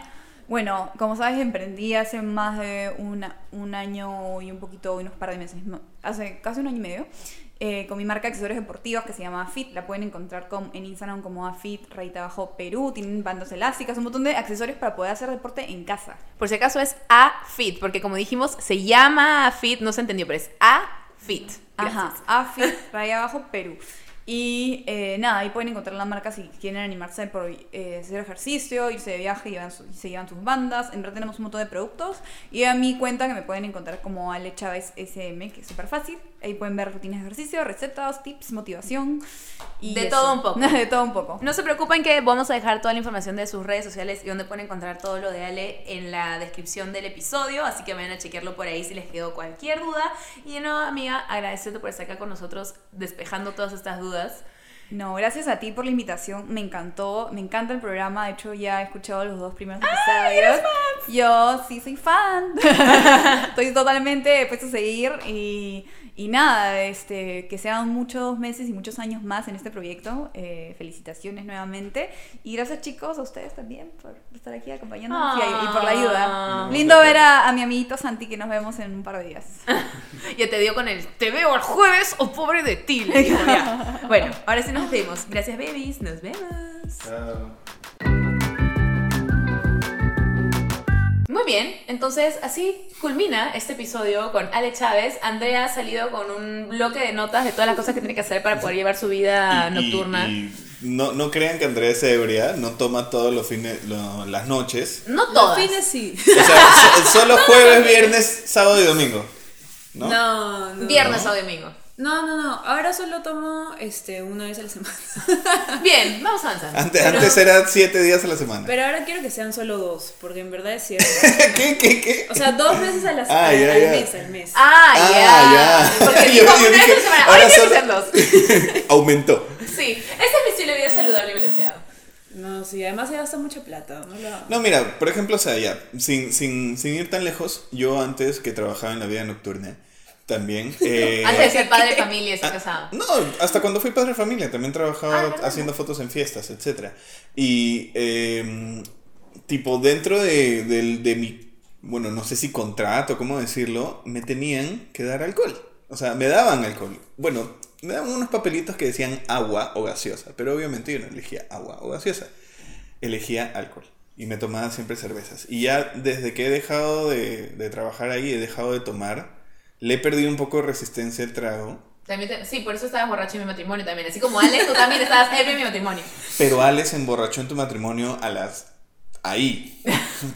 bueno, como sabes, emprendí hace más de una- un año y un poquito, unos par de meses, hace casi un año y medio, eh, con mi marca de accesorios deportivos que se llama Fit. La pueden encontrar con- en Instagram como Afit, rayita abajo Perú. Tienen bandas elásticas, un montón de accesorios para poder hacer deporte en casa. Por si acaso es AFIT, porque como dijimos, se llama AFIT, no se entendió, pero es AFIT. Ajá. Afit, raya abajo Perú. Y eh, nada, ahí pueden encontrar la marca si quieren animarse por eh, hacer ejercicio, irse de viaje y llevan su- se llevan sus bandas. En verdad tenemos un montón de productos. Y a mi cuenta que me pueden encontrar como Ale Chávez SM, que es súper fácil. Ahí pueden ver rutinas de ejercicio, recetas, tips, motivación. Y De eso. todo un poco. de todo un poco. No se preocupen que vamos a dejar toda la información de sus redes sociales y donde pueden encontrar todo lo de Ale en la descripción del episodio, así que vayan a chequearlo por ahí si les quedó cualquier duda. Y no, amiga, agradecerte por estar acá con nosotros despejando todas estas dudas. No, gracias a ti por la invitación. Me encantó, me encanta el programa. De hecho, ya he escuchado los dos primeros episodios. Yo sí soy fan. Estoy totalmente puesto a seguir y, y nada, este, que sean muchos meses y muchos años más en este proyecto. Eh, felicitaciones nuevamente y gracias chicos a ustedes también por estar aquí acompañándonos y, y por la ayuda. Ah. Lindo ver a, a mi amiguito Santi que nos vemos en un par de días. Ya te dio con el te veo el jueves o pobre de ti. le. Bueno, ahora sí nos despedimos. Gracias, babies. Nos vemos. Chao. Muy bien, entonces así culmina este episodio con Ale Chávez. Andrea ha salido con un bloque de notas de todas las cosas que tiene que hacer para poder llevar su vida Y- nocturna. y- y no, no crean que Andrea es ebria, no toma todos los fines, lo- las noches. No Los todas. fines sí. O sea, so- solo jueves, viernes, sábado y domingo. ¿No? No, no. Viernes o domingo. No, no, no. Ahora solo tomo este una vez a la semana. Bien, vamos avanzando. Antes, Pero- antes era siete días a la semana. Pero ahora quiero que sean solo dos, porque en verdad es cierto. ¿Qué, qué, qué? O sea, dos veces a la Ah, al, ya, al ya. mes, al mes. Ah, Ah, ya. ya. Porque Yo- dijo yo una vez a la semana. ahora Ahora quiero solo- que sean dos. Aumentó. Sí, ese es mi estilo de vida saludable y balanceado. No, sí, además se gasta mucha plata. No lo. No, mira, por ejemplo, o sea, ya, sin, sin, sin ir tan lejos, yo antes que trabajaba en la vida nocturna, también... eh, Antes de ser padre de familia y ser casado. No, hasta cuando fui padre de familia, también trabajaba Ah, haciendo fotos en fiestas, etc. Y, eh, tipo, dentro de, del- de mi, bueno, no sé si contrato, cómo decirlo, me tenían que dar alcohol. O sea, me daban alcohol. Bueno, me daban unos papelitos que decían agua o gaseosa, pero obviamente yo no elegía agua o gaseosa. Elegía alcohol. Y me tomaba siempre cervezas. Y ya desde que he dejado de, de trabajar ahí, he dejado de tomar, le he perdido un poco de resistencia al trago. También te- sí, por eso estabas borracho en mi matrimonio también. Así como Ale, tú también estabas ebrio en mi matrimonio. Pero Ale se emborrachó en tu matrimonio a las... Ahí,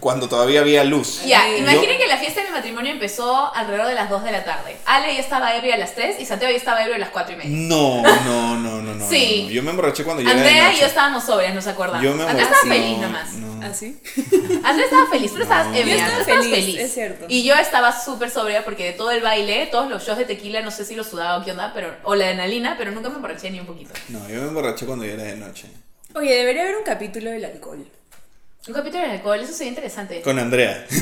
cuando todavía había luz. Ya, Yo- imaginen que la fiesta de mi matrimonio empezó alrededor de las 2 de la tarde. Ale ya estaba ebrio a las 3 y Santiago ya estaba ebrio a las 4 y media. No, no, no, no, no. Sí. no, no. Yo me emborraché cuando de Andrea y yo estábamos sobrias, nos acordamos. Yo me Andrea emborraché. estaba feliz no, nomás. no. ¿Así? Andrea estaba feliz, tú estabas No. ebria. Yo estaba estabas feliz, es cierto. Y yo estaba súper sobria porque de todo el baile, todos los shows de tequila, no sé si los sudaba o qué onda, pero, o la adrenalina, pero nunca me emborraché ni un poquito. No, yo me emborraché cuando ya era de noche. Oye, debería haber un capítulo del alcohol. Un capítulo de alcohol, eso sería interesante. Con Andrea.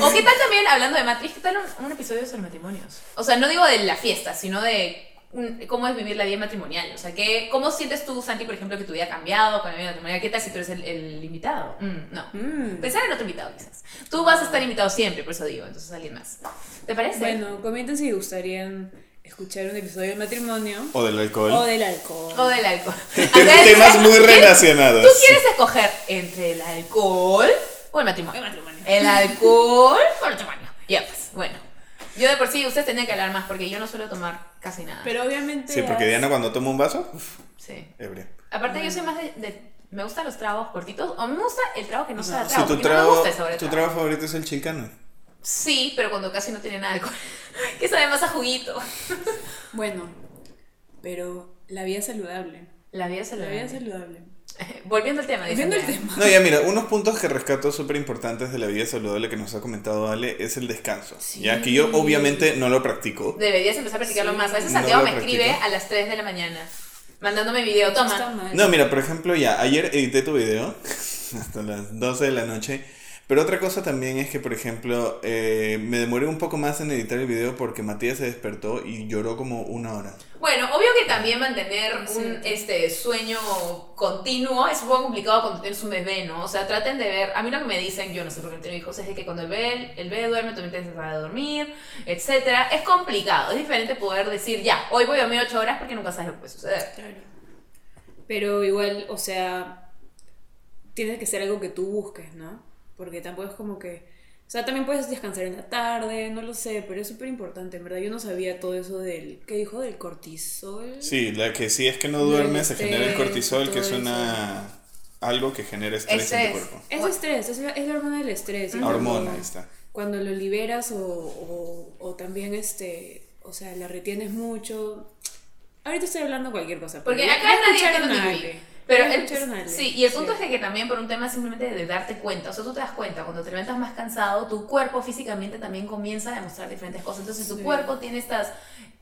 O qué tal también, hablando de matriz, qué tal un, un episodio sobre matrimonios. O sea, no digo de la fiesta, sino de un- cómo es vivir la vida matrimonial. O sea, que, ¿cómo sientes tú, Santi, por ejemplo, que tu vida ha cambiado con la vida matrimonial? ¿Qué tal si tú eres el, el invitado? Mm, no. Mm. Pensar en otro invitado, quizás. Tú vas a estar invitado siempre, por eso digo, entonces alguien más. ¿Te parece? Bueno, comenten si gustarían escuchar un episodio del matrimonio O del alcohol. o del alcohol. O del alcohol. Temas muy ¿quieres- relacionados. ¿Tú quieres escoger entre el alcohol o el matrimonio? El matrimonio. El alcohol o el matrimonio. Ya, pues, bueno. Yo de por sí, ustedes tenían que hablar más porque yo no suelo tomar casi nada. Pero obviamente. Sí, porque Diana cuando toma un vaso, uf, sí. ebria. Aparte, yo soy más de, de- Me gustan los tragos cortitos o me gusta el trago que no sea Ajá. trago. Si tu porque no me trago, gusta el sabor de tu trago. trago favorito es el chilcano. Sí, pero cuando casi no tiene nada de alcohol. que sabe más a juguito. Bueno, pero la vida saludable. La vida La saludable. vida saludable. Volviendo al tema. Volviendo al tema. No, ya mira, unos puntos que rescato súper importantes de la vida saludable que nos ha comentado Ale es el descanso. Ya que yo obviamente no lo practico. Deberías empezar a practicarlo Sí. más. A veces No Santiago lo me escribe practico. a las 3 de la mañana. Mandándome video. Toma. No, mira, por ejemplo, ya, ayer edité tu video hasta las 12 de la noche. Pero otra cosa también es que, por ejemplo, eh, me demoré un poco más en editar el video porque Matías se despertó y lloró como una hora. Bueno, obvio que también mantener un Sí. este, sueño continuo es un poco complicado cuando tienes un bebé, ¿no? O sea, traten de ver, a mí lo que me dicen, yo no sé por qué tengo hijos, es de que cuando el bebé, el bebé duerme, también tienes que dejar de dormir, etcétera. Es complicado, es diferente poder decir, ya, hoy voy a dormir 8 horas porque nunca sabes lo que puede suceder. Claro. Pero igual, o sea, tiene que ser algo que tú busques, ¿no? Porque tampoco es como que... O sea, también puedes descansar en la tarde, no lo sé, pero es súper importante, en verdad. Yo no sabía todo eso del... ¿Qué dijo? Del cortisol. Sí, la que sí es que no Del duermes se genera el cortisol, que es una algo que genera estrés en tu cuerpo. Es estrés, es la, es la hormona del estrés. La cuando- hormona ahí está. Cuando lo liberas o, o, o también, este, o sea, la retienes mucho... Ahorita estoy hablando cualquier cosa. Porque acá ya nadie Pero el- sí, y el punto Sí. es que también por un tema simplemente de darte cuenta, o sea, tú te das cuenta, cuando te levantas más cansado, tu cuerpo físicamente también comienza a demostrar diferentes cosas. Entonces, tu Sí. cuerpo tiene estas,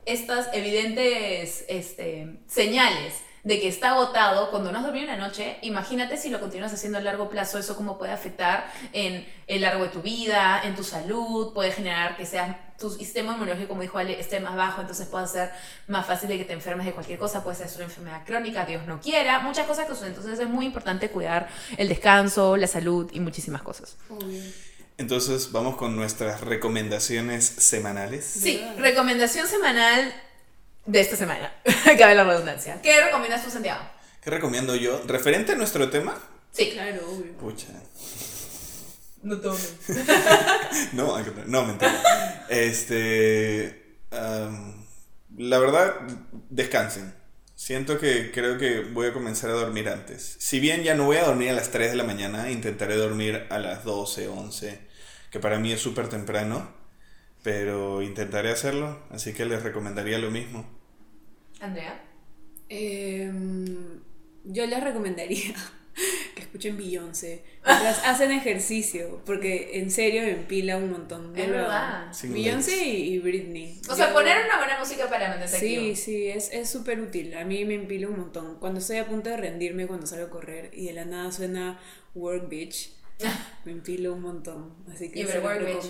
estas evidentes este, señales de que está agotado cuando no has dormido una noche, imagínate si lo continúas haciendo a largo plazo, eso cómo puede afectar en el largo de tu vida, en tu salud, puede generar que seas tu sistema inmunológico, como dijo Ale, esté más bajo, entonces puede ser más fácil de que te enfermes de cualquier cosa, puede ser una enfermedad crónica, Dios no quiera, muchas cosas que suceden. Entonces es muy importante cuidar el descanso, la salud y muchísimas cosas. Obvio. Entonces vamos con nuestras recomendaciones semanales. Sí, recomendación semanal de esta semana, cabe la redundancia. ¿Qué recomiendas tú, Santiago? ¿Qué recomiendo yo? Referente a nuestro tema. Sí. Claro, obvio. Pucha. No tomes. No, hay que- no, mentira. Este. la verdad, descansen. Siento que creo que voy a comenzar a dormir antes. Si bien ya no voy a dormir a las 3 de la mañana, intentaré dormir a las 12, 11, que para mí es súper temprano, pero intentaré hacerlo, así que les recomendaría lo mismo. Andrea. Em, yo les recomendaría que escuchen Beyoncé mientras hacen ejercicio, porque en serio me empila un montón. Es de verdad. Beyoncé y, Britney. O sea, Yo- poner una buena música para mantenerte Sí, activo. sí, es es súper útil. A mí me empila un montón. Cuando estoy a punto de rendirme, cuando salgo a correr y de la nada suena Work Bitch, me empilo un montón. Así que Y se lo Work Bitch.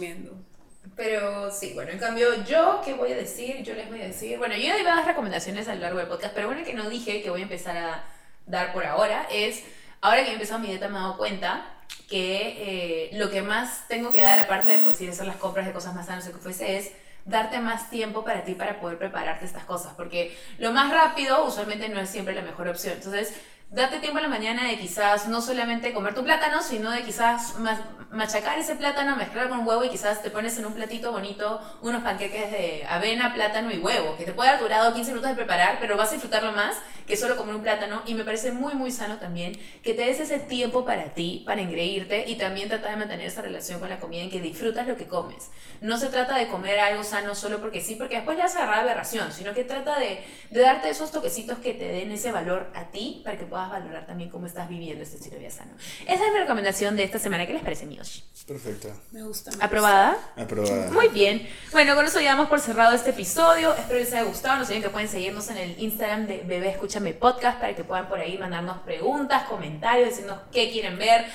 Pero sí, bueno, en cambio, yo, ¿qué voy a decir? Yo les voy a decir. Bueno, yo di varias recomendaciones a lo largo del podcast, pero una que no dije que voy a empezar a dar por ahora es. Ahora que he empezado mi dieta, me he dado cuenta que eh, lo que más tengo que dar, aparte de pues, ir a hacer las compras de cosas más sanas o que fuese, es darte más tiempo para ti para poder prepararte estas cosas. Porque lo más rápido usualmente no es siempre la mejor opción. Entonces, date tiempo en la mañana de quizás no solamente comer tu plátano, sino de quizás ma- machacar ese plátano, mezclar con huevo y quizás te pones en un platito bonito unos panqueques de avena, plátano y huevo, que te puede haber durado 15 minutos de preparar, pero vas a disfrutarlo más que solo comer un plátano y me parece muy muy sano también que te des ese tiempo para ti, para engreírte y también tratar de mantener esa relación con la comida en que disfrutas lo que comes. No se trata de comer algo sano solo porque sí, porque después le vas a agarrar aberración, sino que trata de, de darte esos toquecitos que te den ese valor a ti para que puedas valorar también cómo estás viviendo este estilo de vida sano. Esa es mi recomendación de esta semana. ¿Qué les parece, Miyoshi? Perfecto. Me gusta. me ¿Aprobada? Aprobada. Muy bien. Bueno, con eso ya damos por cerrado este episodio. Espero les haya gustado. No se olviden que pueden seguirnos en el Instagram de Bebé Escucha Escúchame Podcast para que puedan por ahí mandarnos preguntas, comentarios, decirnos qué quieren ver.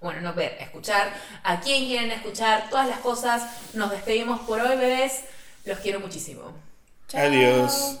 Bueno, no ver, escuchar, a quién quieren escuchar, todas las cosas. Nos despedimos por hoy, bebés. Los quiero muchísimo. Adiós.